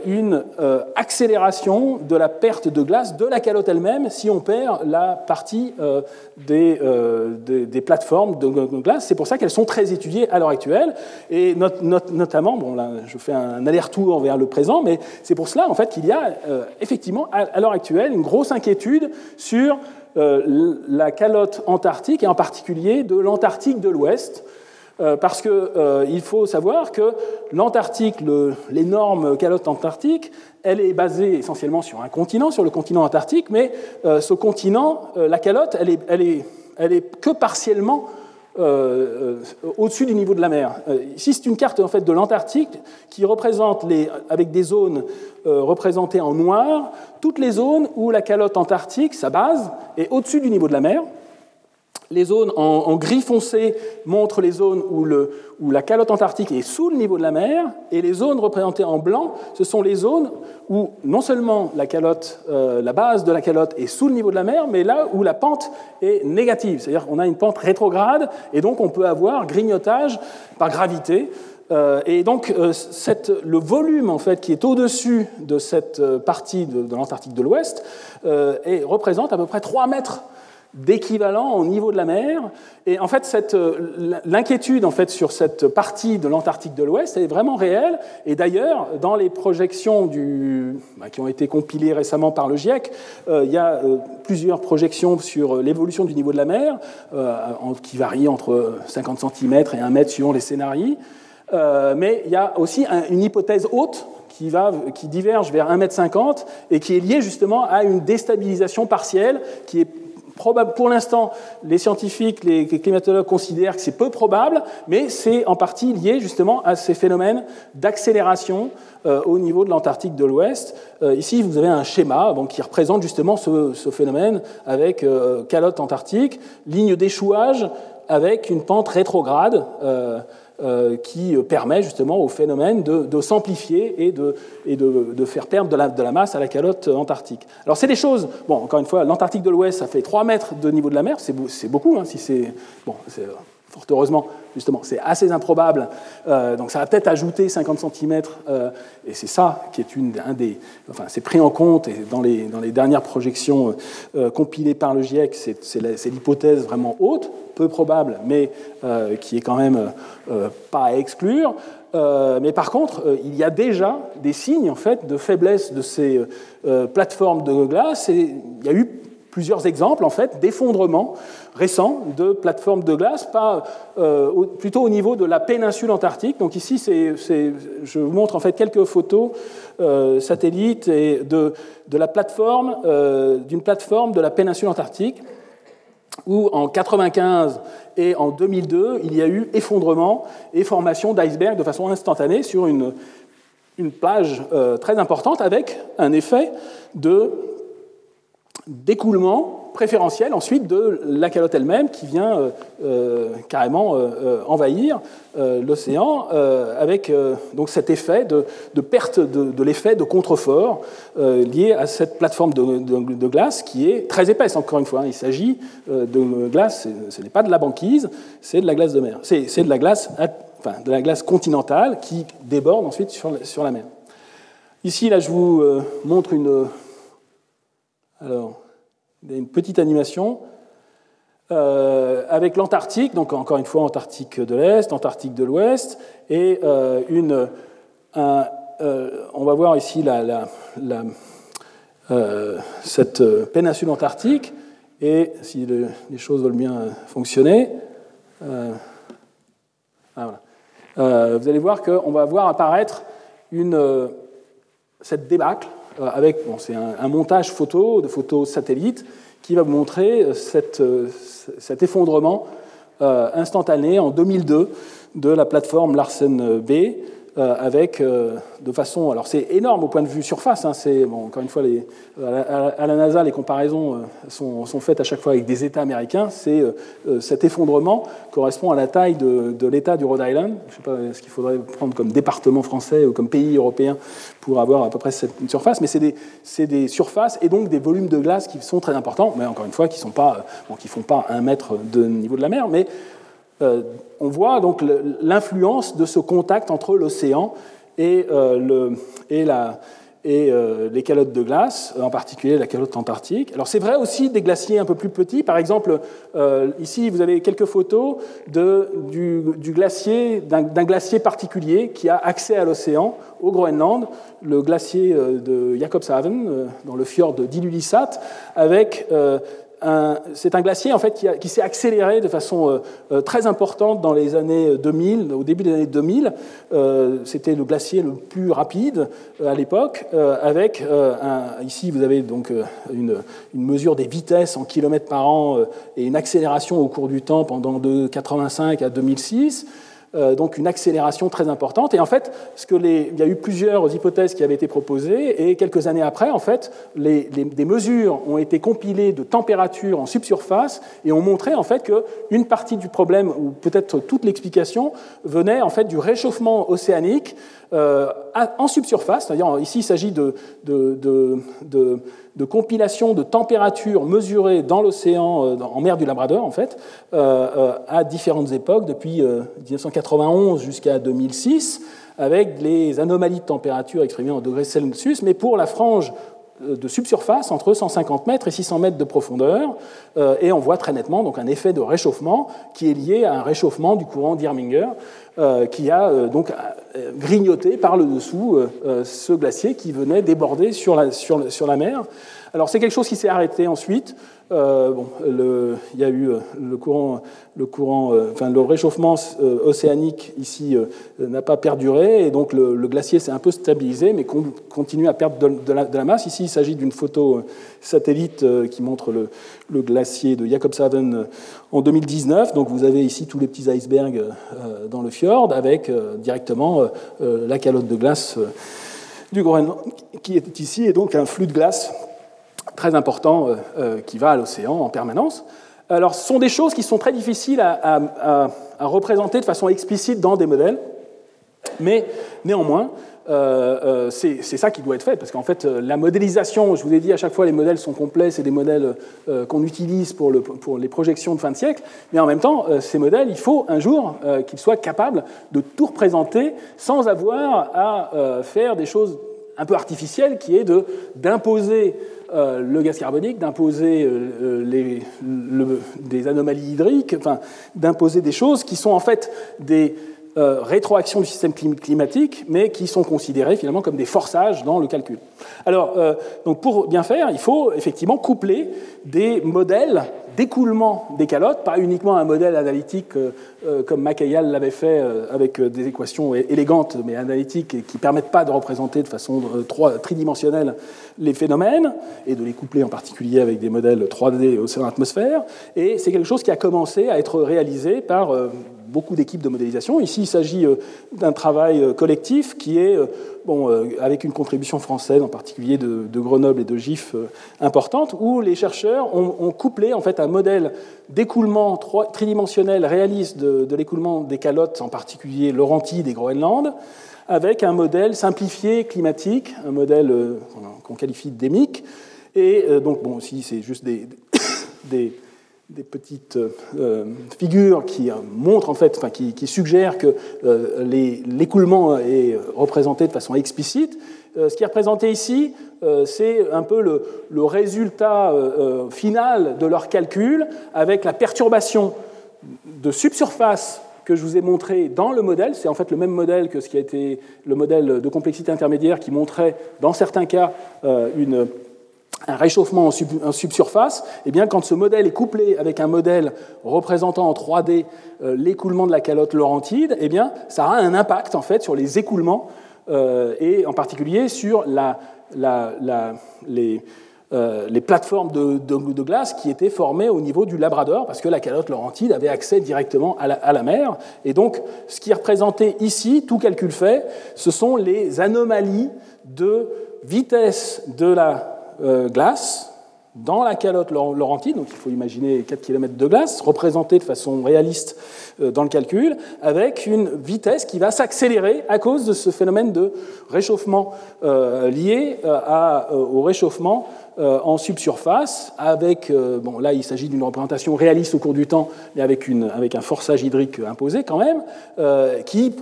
une euh, accélération de la perte de glace de la calotte elle-même si on perd la partie euh, des, des, plateformes de glace. C'est pour ça qu'elles sont très étudiées à l'heure actuelle. Et notamment, bon je fais un aller-retour vers le présent, mais c'est pour cela en fait qu'il y a effectivement à l'heure actuelle une grosse inquiétude sur la calotte antarctique et en particulier de l'Antarctique de l'Ouest. Euh, parce qu'il euh, faut savoir que l'Antarctique, l'énorme calotte antarctique, elle est basée essentiellement sur un continent, sur le continent antarctique, mais euh, ce continent, la calotte, elle est, elle est, elle est que partiellement au-dessus du niveau de la mer. ici, c'est une carte en fait de l'Antarctique qui représente, les, avec des zones représentées en noir, toutes les zones où la calotte antarctique, sa base, est au-dessus du niveau de la mer. Les zones en, gris foncé montrent les zones où, la calotte antarctique est sous le niveau de la mer, et les zones représentées en blanc, ce sont les zones où non seulement euh, la base de la calotte est sous le niveau de la mer, mais là où la pente est négative, c'est-à-dire qu'on a une pente rétrograde, et donc on peut avoir grignotage par gravité. Euh, et donc euh, le volume en fait qui est au-dessus de cette partie de, l'Antarctique de l'Ouest représente à peu près 3 mètres d'équivalent au niveau de la mer. Et en fait, euh, l'inquiétude en fait, sur cette partie de l'Antarctique de l'Ouest est vraiment réelle. Et d'ailleurs, dans les projections du, bah, qui ont été compilées récemment par le GIEC, euh, il y a euh, plusieurs projections sur l'évolution du niveau de la mer, qui varient entre 50 cm et 1 mètre suivant les scénarios. mais il y a aussi une hypothèse haute qui, va, qui diverge vers 1,50 m et qui est liée justement à une déstabilisation partielle qui est pour l'instant, les scientifiques, les climatologues considèrent que c'est peu probable, mais c'est en partie lié justement à ces phénomènes d'accélération euh, au niveau de l'Antarctique de l'Ouest. Euh, ici, vous avez un schéma qui représente justement ce, phénomène avec euh, calotte antarctique, ligne d'échouage avec une pente rétrograde. Euh, qui permet justement au phénomène de, s'amplifier et, de, faire perdre de la, masse à la calotte antarctique. Alors c'est des choses, bon, encore une fois, l'Antarctique de l'Ouest, ça fait 3 mètres de niveau de la mer, c'est beaucoup, hein, si c'est... Bon, fort heureusement, justement, c'est assez improbable. Euh, donc ça va peut-être ajouter 50 cm, euh, et c'est ça qui est des. C'est pris en compte, dans les, dans dernières projections euh, compilées par le GIEC, c'est l'hypothèse vraiment haute, peu probable, mais qui est quand même pas à exclure. mais par contre, il y a déjà des signes en fait de faiblesse de ces plateformes de glace, il y a eu plusieurs exemples en fait d'effondrement récents de plateformes de glace, euh, plutôt au niveau de la péninsule antarctique. Donc ici, je vous montre en fait quelques photos euh, satellites de, la plateforme, euh, d'une plateforme de la péninsule antarctique où en 95 et en 2002, il y a eu effondrement et formation d'icebergs de façon instantanée sur une plage très importante avec un effet de d'écoulement préférentiel ensuite de la calotte elle-même qui vient euh, euh, carrément euh, envahir l'océan avec donc cet effet de, perte de, l'effet de contrefort lié à cette plateforme de, glace qui est très épaisse encore une fois. Il s'agit de glace, ce n'est pas de la banquise, c'est de la glace de mer. C'est de la glace, enfin, de la glace continentale qui déborde ensuite sur, sur la mer. Ici, là, je vous montre une alors, une petite animation euh, avec l'Antarctique, donc encore une fois Antarctique de l'Est, Antarctique de l'Ouest, et euh, une, euh, on va voir ici la, cette péninsule antarctique, et si les choses veulent bien fonctionner, ah, vous allez voir qu'on va voir apparaître une, cette débâcle euh, avec, c'est un, montage photo, de photos satellites, qui va vous montrer euh, euh, cet effondrement instantané en 2002 de la plateforme Larsen B, avec de façon. Alors c'est énorme au point de vue surface. Hein, c'est bon, encore une fois à, la, NASA les comparaisons sont, sont, faites à chaque fois avec des États américains. C'est cet effondrement correspond à la taille de, l'État du Rhode Island. Je ne sais pas ce qu'il faudrait prendre comme département français ou comme pays européen pour avoir à peu près cette surface, mais c'est des, surfaces et donc des volumes de glace qui sont très importants, mais encore une fois qui ne font pas un mètre de niveau de la mer, mais euh, on voit donc l'influence de ce contact entre l'océan et, euh, euh, les calottes de glace, en particulier la calotte antarctique. Alors c'est vrai aussi des glaciers un peu plus petits. Par exemple, euh, ici vous avez quelques photos de, du, glacier, d'un glacier particulier qui a accès à l'océan au Groenland, le glacier euh, de Jakobshavn, dans le fjord d'Ilulissat, avec un glacier en fait qui, s'est accéléré de façon euh, euh, très importante dans les années 2000, au début des années 2000. Euh, c'était le glacier le plus rapide à l'époque, avec ici vous avez donc une, une, mesure des vitesses en kilomètres par an et une accélération au cours du temps pendant de 85 à 2006. Euh, donc une accélération très importante. Et en fait, il y a eu plusieurs hypothèses qui avaient été proposées, et quelques années après, en fait, des mesures ont été compilées de température en subsurface et ont montré en fait qu'une partie du problème, ou peut-être toute l'explication, venait en fait du réchauffement océanique en subsurface. C'est-à-dire ici, il s'agit de, de, de compilation de températures mesurées dans l'océan, euh, en mer du Labrador, en fait, euh, euh, à différentes époques, depuis 1991 jusqu'à 2006, avec les anomalies de température exprimées en degrés Celsius, mais pour la frange de subsurface entre 150 mètres et 600 mètres de profondeur, et on voit très nettement donc un effet de réchauffement qui est lié à un réchauffement du courant d'Irminger, qui a donc grignoté par le dessous ce glacier qui venait déborder sur la, sur la mer. Alors c'est quelque chose qui s'est arrêté ensuite. Euh, le, il y a eu euh, le courant, le, courant, euh, enfin, le réchauffement océanique ici n'a pas perduré et donc le, glacier s'est un peu stabilisé mais continue à perdre de, la, masse. Ici, il s'agit d'une photo satellite qui montre le, glacier de Jakobshavn en 2019. Donc vous avez ici tous les petits icebergs dans le fjord avec directement la calotte de glace du Groenland qui est ici et donc un flux de glace très important euh, euh, qui va à l'océan en permanence. Alors, ce sont des choses qui sont très difficiles à, représenter de façon explicite dans des modèles, mais néanmoins, euh, c'est ça qui doit être fait, parce qu'en fait, la modélisation, je vous ai dit à chaque fois, les modèles sont complets, c'est des modèles qu'on utilise pour, le, pour, les projections de fin de siècle, mais en même temps, ces modèles, il faut un jour qu'ils soient capables de tout représenter sans avoir à faire des choses un peu artificielles, qui est d'imposer euh, le gaz carbonique, d'imposer euh, euh, des anomalies hydriques, d'imposer des choses qui sont en fait des rétroactions du système climatique, mais qui sont considérées finalement comme des forçages dans le calcul. Alors, donc pour bien faire, il faut effectivement coupler des modèles d'écoulement des calottes, pas uniquement un modèle analytique euh, euh, comme Macayal l'avait fait euh, avec des équations élégantes mais analytiques qui ne permettent pas de représenter de façon tridimensionnelle les phénomènes et de les coupler en particulier avec des modèles 3D océan-atmosphère. Et c'est quelque chose qui a commencé à être réalisé par beaucoup d'équipes de modélisation. Ici, il s'agit d'un travail collectif qui est bon, euh, avec une contribution française, en particulier de, Grenoble et de GIF euh, importante, où les chercheurs ont, couplé en fait un modèle d'écoulement tridimensionnel réaliste de, l'écoulement des calottes, en particulier Laurentide et Groenland, avec un modèle simplifié climatique, un modèle euh, qu'on qualifie d'émique. Et donc, bon, c'est juste des des petites euh, figures qui euh, montrent en fait, enfin, qui, suggèrent que euh, l'écoulement est représenté de façon explicite. ce qui est représenté ici, c'est un peu le, le résultat final de leur calcul avec la perturbation de subsurface que je vous ai montré dans le modèle. C'est en fait le même modèle que ce qui a été le modèle de complexité intermédiaire qui montrait, dans certains cas, une un réchauffement en, subsurface, eh bien, quand ce modèle est couplé avec un modèle représentant en 3D euh, l'écoulement de la calotte laurentide, eh bien, ça a un impact en fait sur les écoulements euh, et en particulier sur la, les, plateformes de, glace qui étaient formées au niveau du Labrador, parce que la calotte Laurentide avait accès directement à la, à la, mer. Et donc, ce qui est représenté ici, tout calcul fait, ce sont les anomalies de vitesse de la glace dans la calotte laurentide, donc il faut imaginer 4 km de glace, représentée de façon réaliste euh, dans le calcul, avec une vitesse qui va s'accélérer à cause de ce phénomène de réchauffement euh, lié euh, au réchauffement euh, en subsurface, avec, euh, bon là il s'agit d'une représentation réaliste au cours du temps, mais avec, une, avec un forçage hydrique imposé quand même, euh, qui,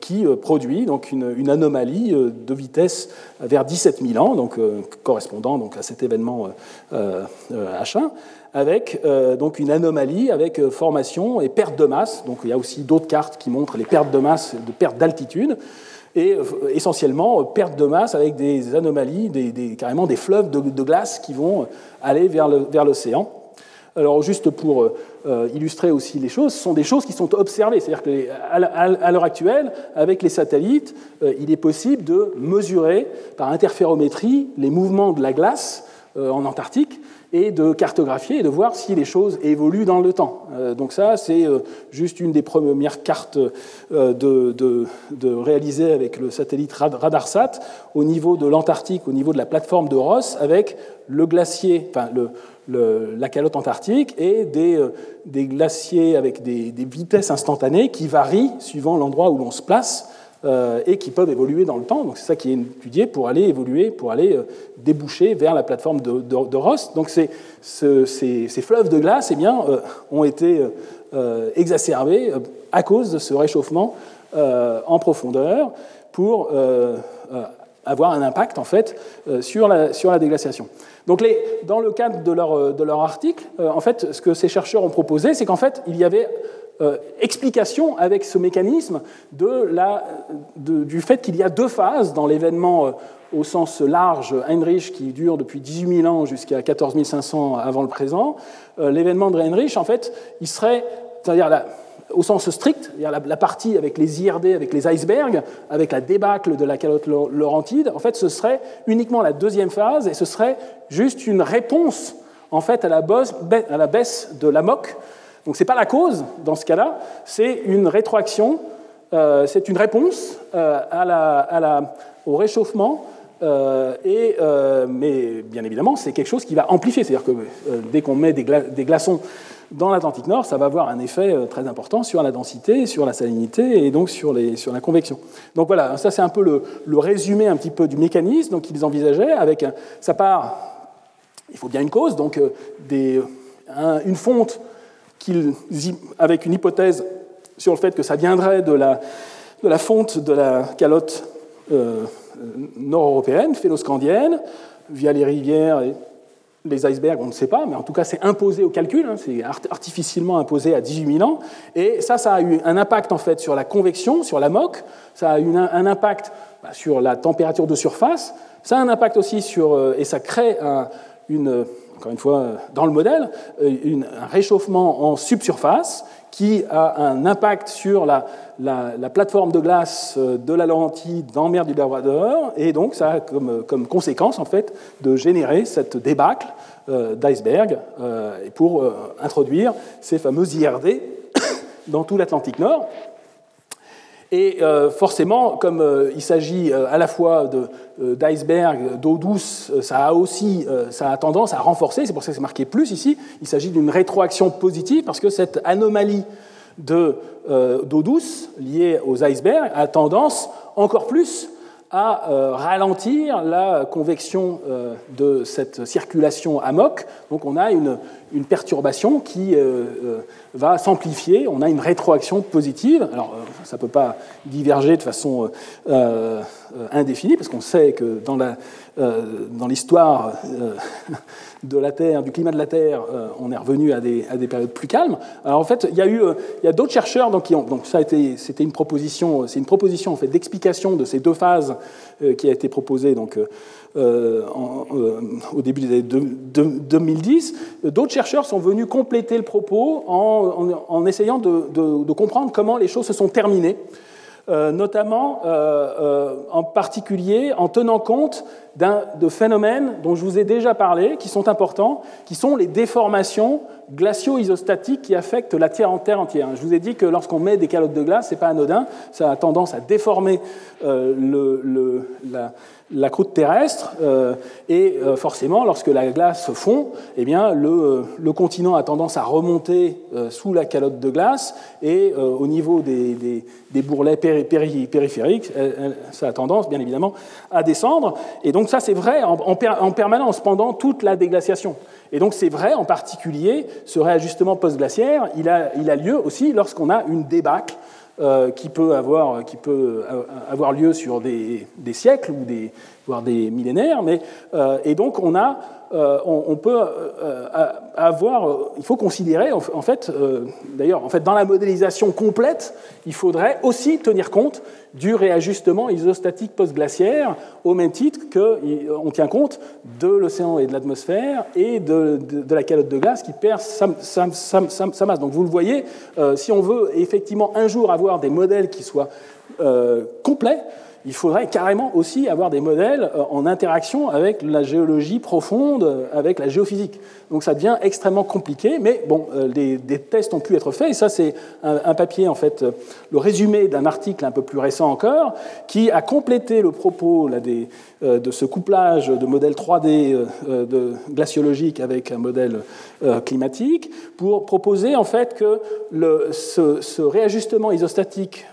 qui produit donc une, une, anomalie de vitesse vers 17 000 ans, donc correspondant donc à cet événement H1 avec donc une anomalie avec formation et perte de masse. Donc il y a aussi d'autres cartes qui montrent les pertes de masse, de perte d'altitude et euh, essentiellement euh, perte de masse avec des anomalies, des, carrément des fleuves de, glace qui vont euh, aller vers l'océan. Alors juste pour illustrer aussi les choses, ce sont des choses qui sont observées, c'est-à-dire qu'à l'heure actuelle, avec les satellites, il est possible de mesurer par interférométrie les mouvements de la glace en Antarctique et de cartographier et de voir si les choses évoluent dans le temps. Euh, donc ça, c'est euh, juste une des premières cartes euh, de, de, réaliser avec le satellite Radarsat au niveau de l'Antarctique, au niveau de la plateforme de Ross, avec le glacier, enfin la calotte antarctique et des, des glaciers avec des, des, vitesses instantanées qui varient suivant l'endroit où l'on se place. Euh, et qui peuvent évoluer dans le temps. Donc c'est ça qui est étudié pour aller évoluer, pour aller euh, déboucher vers la plateforme de, Ross. Donc ces, fleuves de glace eh bien, euh, ont été exacerbés à cause de ce réchauffement en profondeur pour avoir un impact en fait sur la, déglaciation. Donc dans le cadre de leur, de leur article, en fait, ce que ces chercheurs ont proposé, c'est qu'en fait, il y avait euh, explication avec ce mécanisme du fait qu'il y a deux phases dans l'événement euh, au sens large Heinrich qui dure depuis 18 000 ans jusqu'à 14 500 avant le présent. Euh, l'événement de Heinrich, en fait, il serait, c'est-à-dire au sens strict, la, la, partie avec les IRD, avec les icebergs, avec la débâcle de la calotte laurentide, en fait, ce serait uniquement la deuxième phase et ce serait juste une réponse en fait à la, baisse, à la baisse donc ce n'est pas la cause dans ce cas-là, c'est une rétroaction, euh, c'est une réponse euh, à la, au réchauffement, euh, et, mais bien évidemment c'est quelque chose qui va amplifier, c'est-à-dire que dès qu'on met des, glaçons dans l'Atlantique Nord, ça va avoir un effet très important sur la densité, sur la salinité et donc sur, les, sur la convection. Donc voilà, ça c'est un peu le, le, résumé un petit peu du mécanisme qu'ils envisageaient, avec sa part, il faut bien une cause, donc des, une fonte avec une hypothèse sur le fait que ça viendrait de la, fonte de la calotte euh, nord-européenne, phéloscandienne, via les rivières et les icebergs, on ne sait pas, mais en tout cas c'est imposé au calcul, hein, c'est artificiellement imposé à 18 000 ans, et ça, ça a eu un impact en fait sur la convection, sur la moque, ça a eu un, impact bah, sur la température de surface, ça a un impact aussi sur, euh, et ça crée une, encore une fois, dans le modèle, euh, un réchauffement en subsurface qui a un impact sur la, plateforme de glace euh, de la Laurentide dans la mer du Labrador, et donc ça a comme, conséquence en fait de générer cette débâcle euh, d'iceberg pour introduire ces fameux IRD dans tout l'Atlantique Nord. Et euh, forcément, comme euh, il s'agit euh, à la fois d'iceberg, d'eau douce, ça a aussi ça a tendance à renforcer, c'est pour ça que c'est marqué plus ici, il s'agit d'une rétroaction positive parce que cette anomalie d'eau douce liée aux icebergs a tendance encore plus à ralentir la convection de cette circulation amok. Donc on a une, une perturbation qui euh, va s'amplifier, on a une rétroaction positive. Alors ça ne peut pas diverger de façon indéfinie, parce qu'on sait que dans euh, l'histoire euh, de la Terre, du climat de la Terre, euh, on est revenu à des, à des, périodes plus calmes. Alors en fait, il y a eu, il d'autres chercheurs donc, qui ont, donc ça a été, c'était une proposition, c'est une proposition en fait d'explication de ces deux phases qui a été proposée donc au début des années 2010. D'autres chercheurs sont venus compléter le propos en, essayant de, de, de, comprendre comment les choses se sont terminées. notamment en particulier en tenant compte de phénomènes dont je vous ai déjà parlé, qui sont importants, qui sont les déformations glacio-isostatiques qui affectent la terre en terre entière. Je vous ai dit que lorsqu'on met des calottes de glace, ce n'est pas anodin, ça a tendance à déformer le, la, croûte terrestre, euh, et euh, forcément, lorsque la glace fond, eh bien, le, continent a tendance à remonter euh, sous la calotte de glace, et au niveau des, des bourrelets périphériques, ça a tendance, bien évidemment, à descendre. Et donc ça, c'est vrai en, en, permanence, pendant toute la déglaciation. Et donc c'est vrai, en particulier, ce réajustement post-glaciaire, il a, il a lieu aussi lorsqu'on a une débâcle euh, qui, peut avoir, qui peut avoir lieu sur des, des siècles ou des, voire des millénaires. Mais, euh, et donc on a euh, on, peut euh, avoir, il faut considérer, en fait, d'ailleurs, en fait, dans la modélisation complète, il faudrait aussi tenir compte du réajustement isostatique post-glaciaire, au même titre qu'on tient compte de l'océan et de l'atmosphère et de, la calotte de glace qui perd sa, masse. Donc vous le voyez, si on veut effectivement un jour avoir des modèles qui soient complets, il faudrait carrément aussi avoir des modèles euh, en interaction avec la géologie profonde, euh, avec la géophysique. Donc ça devient extrêmement compliqué, mais bon, euh, des, tests ont pu être faits, et ça c'est un, papier, en fait, le résumé d'un article un peu plus récent encore, qui a complété le propos des, de ce couplage de modèles 3D de glaciologique avec un modèle climatique, pour proposer en fait que ce, réajustement isostatique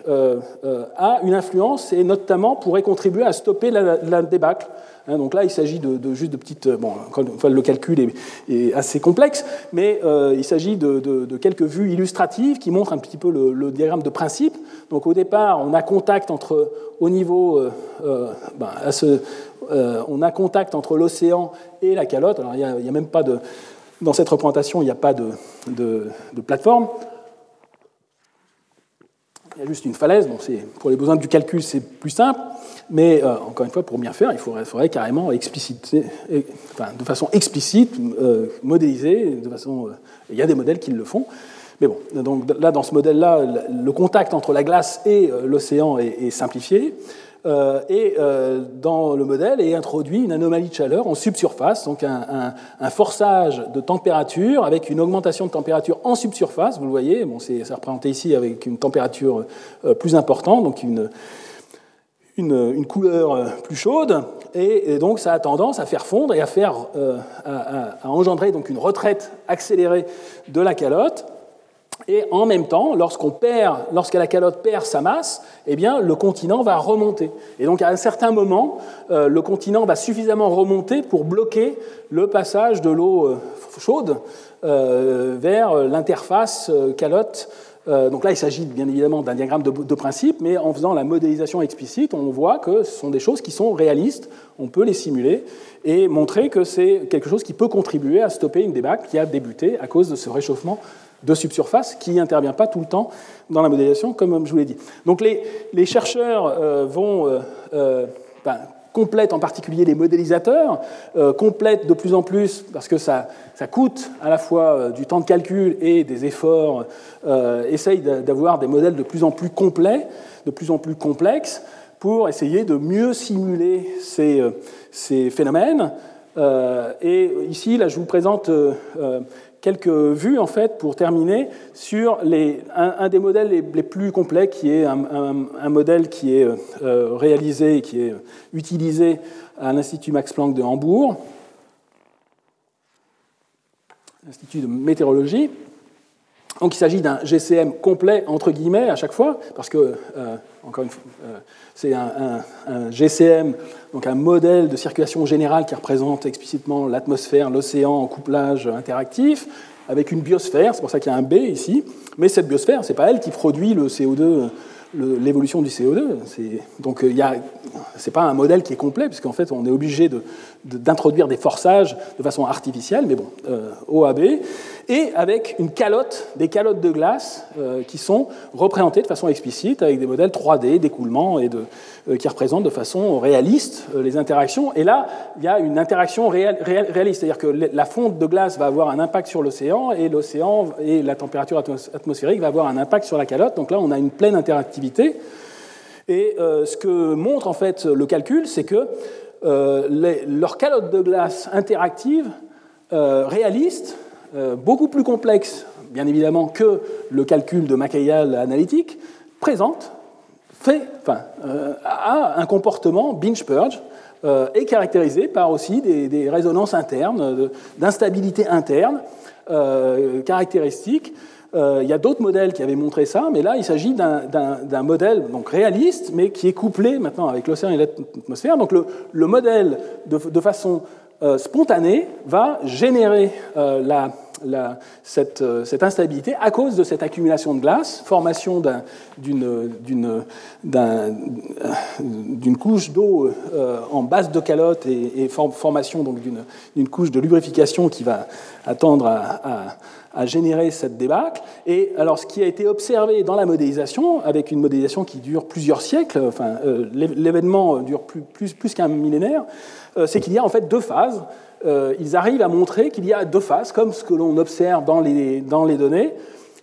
a une influence, et notamment pourrait contribuer à stopper la, débâcle. Hein, donc là, il s'agit de, juste de petites. Bon, le calcul est, assez complexe, mais euh, il s'agit de, quelques vues illustratives qui montrent un petit peu le, diagramme de principe. Donc au départ, on a contact entre, au niveau, euh, euh, ben, on a contact entre l'océan et la calotte. Alors il n'y a, même pas de, dans cette représentation, il n'y a pas de, de plateforme. Il y a juste une falaise. Bon, pour les besoins du calcul, c'est plus simple. Mais euh, encore une fois, pour bien faire, il faudrait, carrément expliciter, enfin, de façon explicite, euh, modéliser. De façon, euh, il y a des modèles qui le font. Mais bon, donc là, dans ce modèle-là, le contact entre la glace et l'océan est, simplifié. Euh, et euh, dans le modèle est introduit une anomalie de chaleur en subsurface, donc un, forçage de température avec une augmentation de température en subsurface, vous le voyez, bon, c'est représenté ici avec une température euh, plus importante, donc une, couleur plus chaude, et, donc ça a tendance à faire fondre et à, faire, engendrer donc une retraite accélérée de la calotte, et en même temps, lorsqu'on perd, lorsque la calotte perd sa masse, eh bien, le continent va remonter. Et donc, à un certain moment, euh, le continent va suffisamment remonter pour bloquer le passage de l'eau euh, chaude euh, vers l'interface calotte. donc là, il s'agit bien évidemment d'un diagramme de, de, principe, mais en faisant la modélisation explicite, on voit que ce sont des choses qui sont réalistes, on peut les simuler et montrer que c'est quelque chose qui peut contribuer à stopper une débâcle qui a débuté à cause de ce réchauffement de subsurface qui n'intervient pas tout le temps dans la modélisation, comme je vous l'ai dit. Donc les, chercheurs euh, vont euh, euh ben, complètent en particulier les modélisateurs, complètent de plus en plus parce que ça, ça coûte à la fois du temps de calcul et des efforts, essayent d'avoir des modèles de plus en plus complets, de plus en plus complexes, pour essayer de mieux simuler ces, ces phénomènes. et ici, là, je vous présente quelques vues, en fait, pour terminer, sur un, des modèles les, plus complets, qui est un, modèle qui est euh, réalisé et qui est utilisé à l'Institut Max Planck de Hambourg, l'Institut de météorologie. Donc il s'agit d'un GCM complet, entre guillemets, à chaque fois, parce que, euh, encore une fois, euh, c'est un, GCM, donc un modèle de circulation générale qui représente explicitement l'atmosphère, l'océan en couplage interactif, avec une biosphère, c'est pour ça qu'il y a un B ici, mais cette biosphère, ce n'est pas elle qui produit le CO2 l'évolution du CO2. Donc ce n'est pas un modèle qui est complet, puisqu'en fait on est obligé d'introduire des forçages de façon artificielle, mais bon, euh, OAB, et avec une calotte, des calottes de glace euh, qui sont représentées de façon explicite avec des modèles 3D d'écoulement et de, euh, qui représentent de façon réaliste les interactions. Et là, il y a une interaction réaliste, c'est-à-dire que la fonte de glace va avoir un impact sur l'océan et l'océan et la température atmosphérique va avoir un impact sur la calotte. Donc là, on a une pleine interactivité. Et ce que montre en fait le calcul, c'est que les, leurs calottes de glace interactives, réalistes, beaucoup plus complexes, bien évidemment, que le calcul de Macayal analytique, présentent fait, enfin, a un comportement binge-purge euh, est caractérisé par aussi des, résonances internes, d'instabilité interne euh, caractéristiques. Euh, il y a d'autres modèles qui avaient montré ça, mais là, il s'agit d'un modèle donc réaliste, mais qui est couplé maintenant avec l'océan et l'atmosphère. Donc le, le modèle, de, façon spontanée, va générer euh, cette, instabilité à cause de cette accumulation de glace, formation d'une couche d'eau euh, en base de calotte et, formation d'une couche de lubrification qui va attendre à, générer cette débâcle. Et alors, ce qui a été observé dans la modélisation, avec une modélisation qui dure plusieurs siècles, enfin, euh, l'événement dure plus, plus, plus qu'un millénaire, c'est qu'il y a en fait deux phases. Euh, ils arrivent à montrer qu'il y a deux phases, comme ce que l'on observe dans les, dans les données,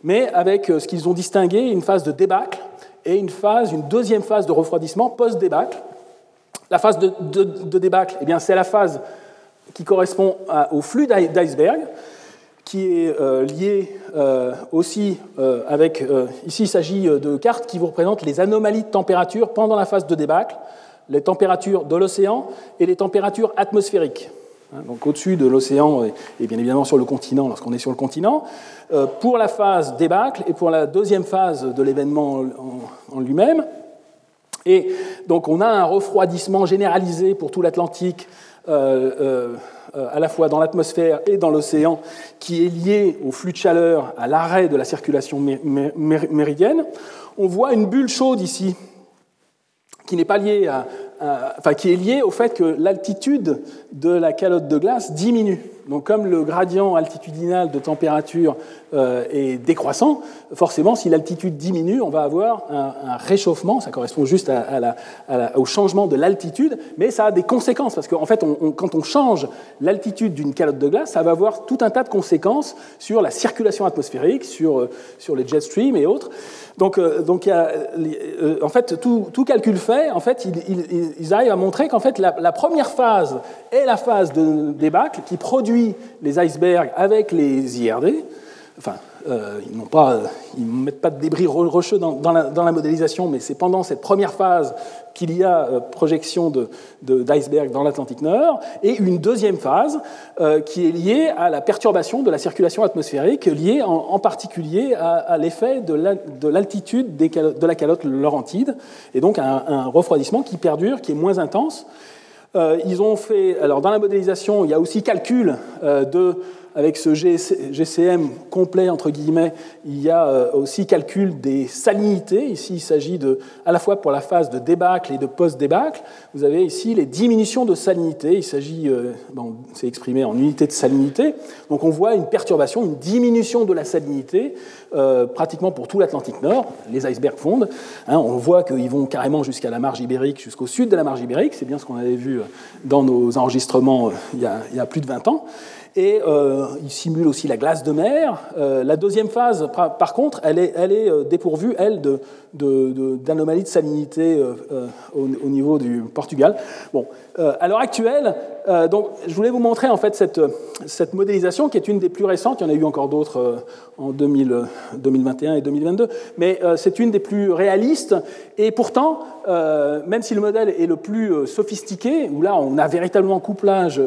mais avec euh, ce qu'ils ont distingué, une phase de débâcle et une phase, une deuxième phase de refroidissement post-débâcle. La phase de, de, débâcle, eh c'est la phase qui correspond au flux d'iceberg, qui est euh, lié aussi avec... ici, il s'agit de cartes qui vous représentent les anomalies de température pendant la phase de débâcle, les températures de l'océan et les températures atmosphériques. Hein, donc au-dessus de l'océan et bien évidemment sur le continent lorsqu'on est sur le continent, euh, pour la phase débâcle et pour la deuxième phase de l'événement en, lui-même. Et donc on a un refroidissement généralisé pour tout l'Atlantique, euh, euh, à la fois dans l'atmosphère et dans l'océan, qui est lié au flux de chaleur, à l'arrêt de la circulation méridienne. On voit une bulle chaude ici, qui n'est pas liée à, enfin, qui est lié au fait que l'altitude de la calotte de glace diminue. Donc, comme le gradient altitudinal de température euh, est décroissant, forcément, si l'altitude diminue, on va avoir un, réchauffement. Ça correspond juste au changement de l'altitude, mais ça a des conséquences parce qu'en fait, quand on change l'altitude d'une calotte de glace, ça va avoir tout un tas de conséquences sur la circulation atmosphérique, sur, euh, sur les jet streams et autres. Donc, euh, donc en fait, tout, calcul fait, en fait, ils, arrivent à montrer qu'en fait, la, la première phase est la phase de débâcle qui produit les icebergs avec les IRD. Enfin, euh, ils pas, ils mettent pas de débris rocheux dans, la, modélisation, mais c'est pendant cette première phase qu'il y a euh, projection d'icebergs de, dans l'Atlantique Nord, et une deuxième phase euh, qui est liée à la perturbation de la circulation atmosphérique, liée en, particulier à, l'effet de l'altitude de la calotte laurentide, et donc un, un refroidissement qui perdure, qui est moins intense. Euh, ils ont fait, alors dans la modélisation, il y a aussi calcul euh, de avec ce GCM complet, entre guillemets, il y a euh, aussi calcul des salinités. Ici, il s'agit de, à la fois pour la phase de débâcle et de post-débâcle. Vous avez ici les diminutions de salinité. Il s'agit, euh, bon, c'est exprimé en unité de salinité. Donc on voit une perturbation, une diminution de la salinité, euh, pratiquement pour tout l'Atlantique Nord. Les icebergs fondent. Hein, on voit qu'ils vont carrément jusqu'à la marge ibérique, jusqu'au sud de la marge ibérique. C'est bien ce qu'on avait vu dans nos enregistrements il y, a, il y a plus de 20 ans et euh, il simule aussi la glace de mer. Euh, la deuxième phase, par, contre, elle est, elle est, euh, dépourvue, elle, d'anomalies de, de, salinité au, niveau du Portugal. Bon, à l'heure actuelle, donc, je voulais vous montrer en fait cette, cette, modélisation qui est une des plus récentes. Il y en a eu encore d'autres en 2021 et 2022, mais c'est une des plus réalistes. Et pourtant, même si le modèle est le plus sophistiqué, où là on a véritablement couplage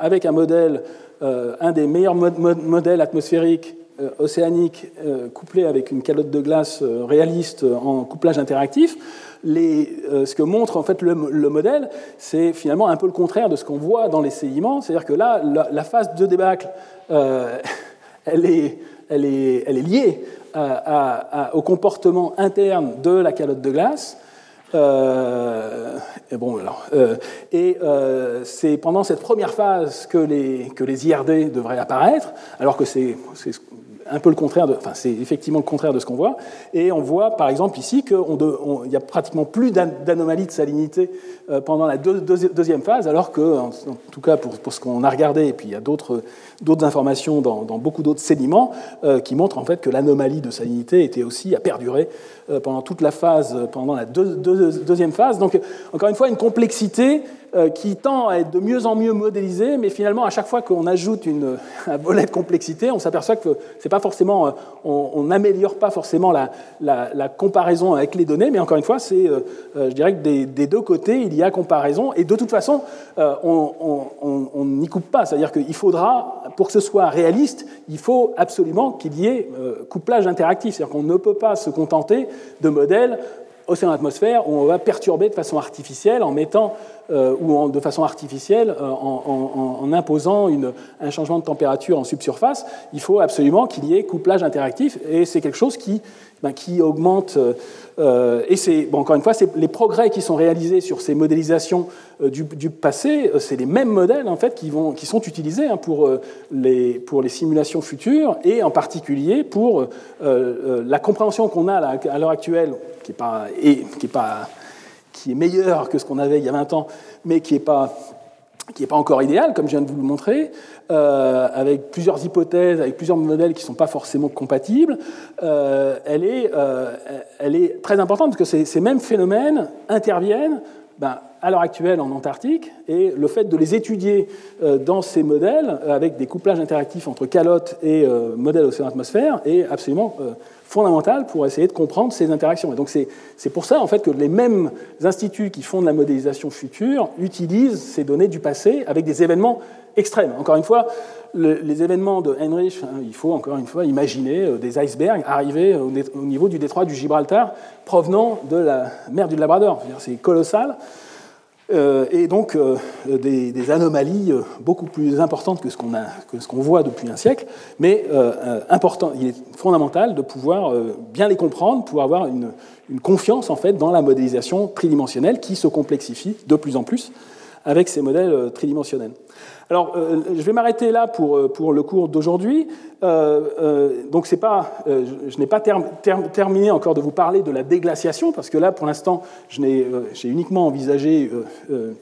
avec un modèle euh, un des meilleurs modèles atmosphériques euh, océaniques euh, couplés avec une calotte de glace réaliste en couplage interactif. Ce que montre en fait le, modèle, c'est finalement un peu le contraire de ce qu'on voit dans les sédiments. C'est-à-dire que là, la, phase de débâcle, elle, est, liée au comportement interne de la calotte de glace. Euh, et bon, alors, euh, et euh, c'est pendant cette première phase que les, que les IRD devraient apparaître, alors que c'est un peu le contraire, enfin c'est effectivement le contraire de ce qu'on voit. Et on voit par exemple ici qu'il n'y a pratiquement plus d'anomalies de salinité euh, pendant la deuxième phase, alors que, en, tout cas pour, pour ce qu'on a regardé, et puis il y a d'autres informations dans, beaucoup d'autres sédiments euh, qui montrent en fait que l'anomalie de salinité était aussi à perdurer euh, pendant toute la phase, pendant la deuxième phase. Donc encore une fois, une complexité euh, qui tend à être de mieux en mieux modélisé, mais finalement, à chaque fois qu'on ajoute une, un volet de complexité, on s'aperçoit que c'est pas forcément, euh, on n'améliore pas forcément la, comparaison avec les données, mais encore une fois, c'est, euh, je dirais que des, deux côtés, il y a comparaison, et de toute façon, on n'y coupe pas, c'est-à-dire qu'il faudra, pour que ce soit réaliste, il faut absolument qu'il y ait couplage interactif, c'est-à-dire qu'on ne peut pas se contenter de modèles océan-atmosphère où on va perturber de façon artificielle en mettant euh, ou de façon artificielle euh, en, imposant un changement de température en subsurface. Il faut absolument qu'il y ait couplage interactif et c'est quelque chose qui, ben, qui augmente. Euh, et c'est, bon, encore une fois, c'est les progrès qui sont réalisés sur ces modélisations du, passé, c'est les mêmes modèles en fait qui, vont, qui sont utilisés hein, pour, les, pour les simulations futures et en particulier pour la compréhension qu'on a à l'heure actuelle, qui n'est pas, qui est pas qui est meilleur que ce qu'on avait il y a 20 ans, mais qui n'est pas, qui pas encore idéal, comme je viens de vous le montrer, euh, avec plusieurs hypothèses, avec plusieurs modèles qui ne sont pas forcément compatibles, euh, elle, est, euh, elle est très importante parce que ces mêmes phénomènes interviennent ben, à l'heure actuelle en Antarctique, et le fait de les étudier dans ces modèles, avec des couplages interactifs entre calottes et modèles océan-atmosphère, est absolument fondamentale pour essayer de comprendre ces interactions. Et donc c'est pour ça en fait que les mêmes instituts qui font de la modélisation future utilisent ces données du passé avec des événements extrêmes. Encore une fois, les événements de Heinrich, hein, il faut encore une fois imaginer euh, des icebergs arriver au, niveau du détroit du Gibraltar provenant de la mer du Labrador. C'est colossal. Euh, et donc euh, des, anomalies beaucoup plus importantes que ce qu'on voit depuis un siècle, mais important, il est fondamental de pouvoir bien les comprendre, pouvoir avoir une, une, confiance en fait dans la modélisation tridimensionnelle qui se complexifie de plus en plus avec ces modèles tridimensionnels. Alors, euh, je vais m'arrêter là pour, euh, pour le cours d'aujourd'hui. Euh, donc, pas, je, n'ai pas terminé encore de vous parler de la déglaciation, parce que là, pour l'instant, j'ai uniquement envisagé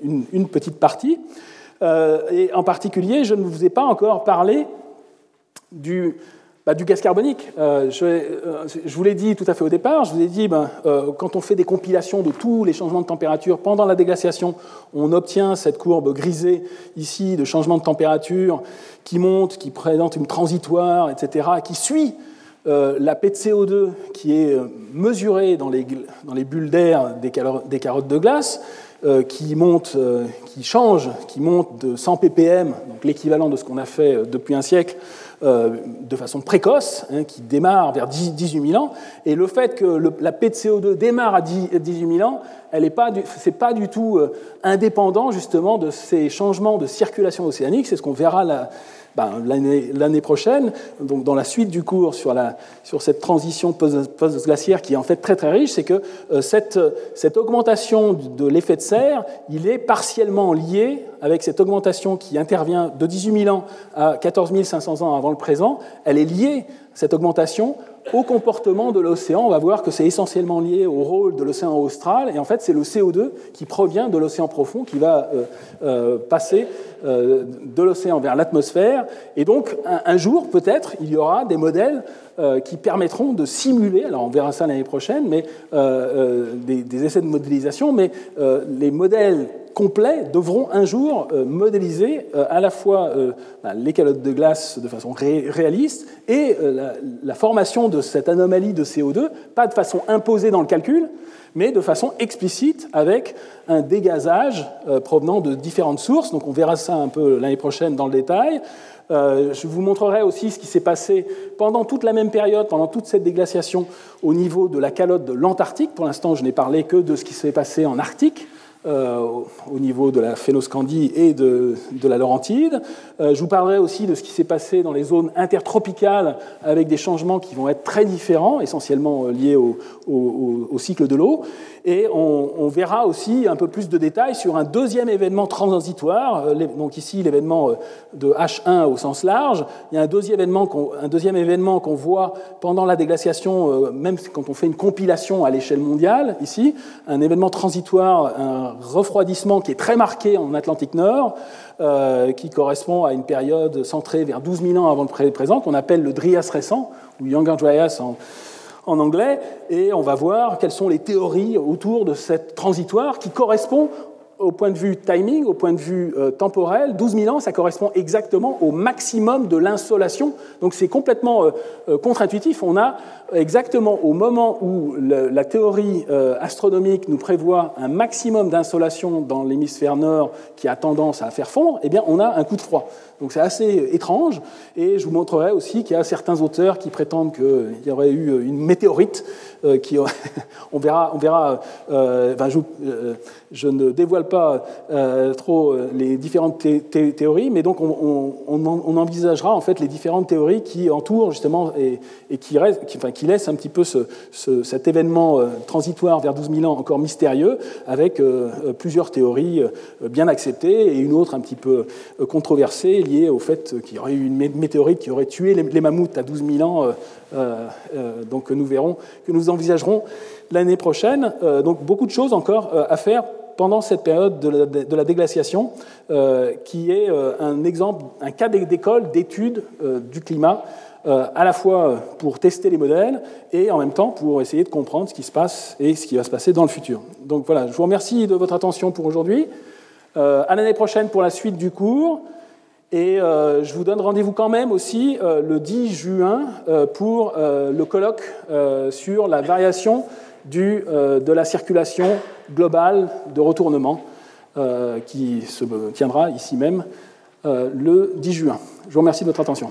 une, une, petite partie. et en particulier, je ne vous ai pas encore parlé du, bah, du gaz carbonique. Euh, euh, je, vous l'ai dit tout à fait au départ, je vous ai dit, ben, euh, quand on fait des compilations de tous les changements de température pendant la déglaciation, on obtient cette courbe grisée ici de changement de température qui monte, qui présente une transitoire, etc., qui suit la P de CO2 qui est mesurée dans les, bulles d'air des, des, carottes de glace, qui monte, qui change, qui monte de 100 ppm, donc l'équivalent de ce qu'on a fait depuis un siècle, de façon précoce, hein, qui démarre vers 18 000 ans, et le fait que la P de CO2 démarre à 18 000 ans, ce n'est pas, pas, du tout euh, indépendant justement de ces changements de circulation océanique, c'est ce qu'on verra là, ben, l'année prochaine, donc dans la suite du cours sur, cette transition post-glaciaire qui est en fait très très riche, c'est que euh, cette, cette, augmentation de l'effet de serre, il est partiellement lié avec cette augmentation qui intervient de 18 000 ans à 14 500 ans avant le présent, elle est liée, cette augmentation, au comportement de l'océan. On va voir que c'est essentiellement lié au rôle de l'océan austral, et en fait c'est le CO2 qui provient de l'océan profond qui va euh, euh, passer euh, de l'océan vers l'atmosphère. Et donc, un, jour, peut-être, il y aura des modèles euh, qui permettront de simuler, alors on verra ça l'année prochaine, mais euh, des, essais de modélisation, mais les modèles complets devront un jour modéliser à la fois ben, les calottes de glace de façon réaliste et la, formation de cette anomalie de CO2, pas de façon imposée dans le calcul, mais de façon explicite avec un dégazage euh, provenant de différentes sources. Donc on verra ça un peu l'année prochaine dans le détail. Euh, je vous montrerai aussi ce qui s'est passé pendant toute la même période, pendant toute cette déglaciation au niveau de la calotte de l'Antarctique. Pour l'instant, je n'ai parlé que de ce qui s'est passé en Arctique. Euh, au niveau de la phénoscandie et de, la Laurentide. Euh, je vous parlerai aussi de ce qui s'est passé dans les zones intertropicales avec des changements qui vont être très différents, essentiellement euh, liés au, cycle de l'eau. Et on, verra aussi un peu plus de détails sur un deuxième événement transitoire, donc ici l'événement de H1 au sens large. Il y a un deuxième événement un deuxième événement qu'on voit pendant la déglaciation, même quand on fait une compilation à l'échelle mondiale, ici, un événement transitoire, un refroidissement qui est très marqué en Atlantique Nord, euh, qui correspond à une période centrée vers 12 000 ans avant le présent, qu'on appelle le Dryas récent, ou Younger Dryas en, anglais, et on va voir quelles sont les théories autour de cette transitoire qui correspond au point de vue timing, au point de vue euh, temporel, 12 000 ans, ça correspond exactement au maximum de l'insolation. Donc c'est complètement euh, contre-intuitif. On a exactement au moment où la théorie astronomique nous prévoit un maximum d'insolation dans l'hémisphère nord qui a tendance à faire fondre, eh bien on a un coup de froid. Donc c'est assez étrange. Et je vous montrerai aussi qu'il y a certains auteurs qui prétendent qu'il y aurait eu une météorite qui, on verra, on verra je, je, ne dévoile pas euh, trop euh, les différentes théories, mais donc on, envisagera en fait les différentes théories qui entourent justement et, qui, qui, laissent un petit peu cet événement euh, transitoire vers 12 000 ans encore mystérieux, avec plusieurs théories bien acceptées et une autre un petit peu controversée liée au fait qu'il y aurait eu une météorite qui aurait tué les, mammouths à 12 000 ans, donc nous verrons, que nous envisagerons l'année prochaine. donc beaucoup de choses encore à faire pendant cette période de la, déglaciation, euh, qui est euh, un exemple, un cas d'école d'étude euh, du climat, à la fois pour tester les modèles et en même temps pour essayer de comprendre ce qui se passe et ce qui va se passer dans le futur. Donc voilà, je vous remercie de votre attention pour aujourd'hui. à l'année prochaine pour la suite du cours. Et je vous donne rendez-vous quand même aussi le 10 juin pour le colloque sur la variation du, de la circulation global de retournement euh, qui se tiendra ici même euh, le 10 juin. Je vous remercie de votre attention.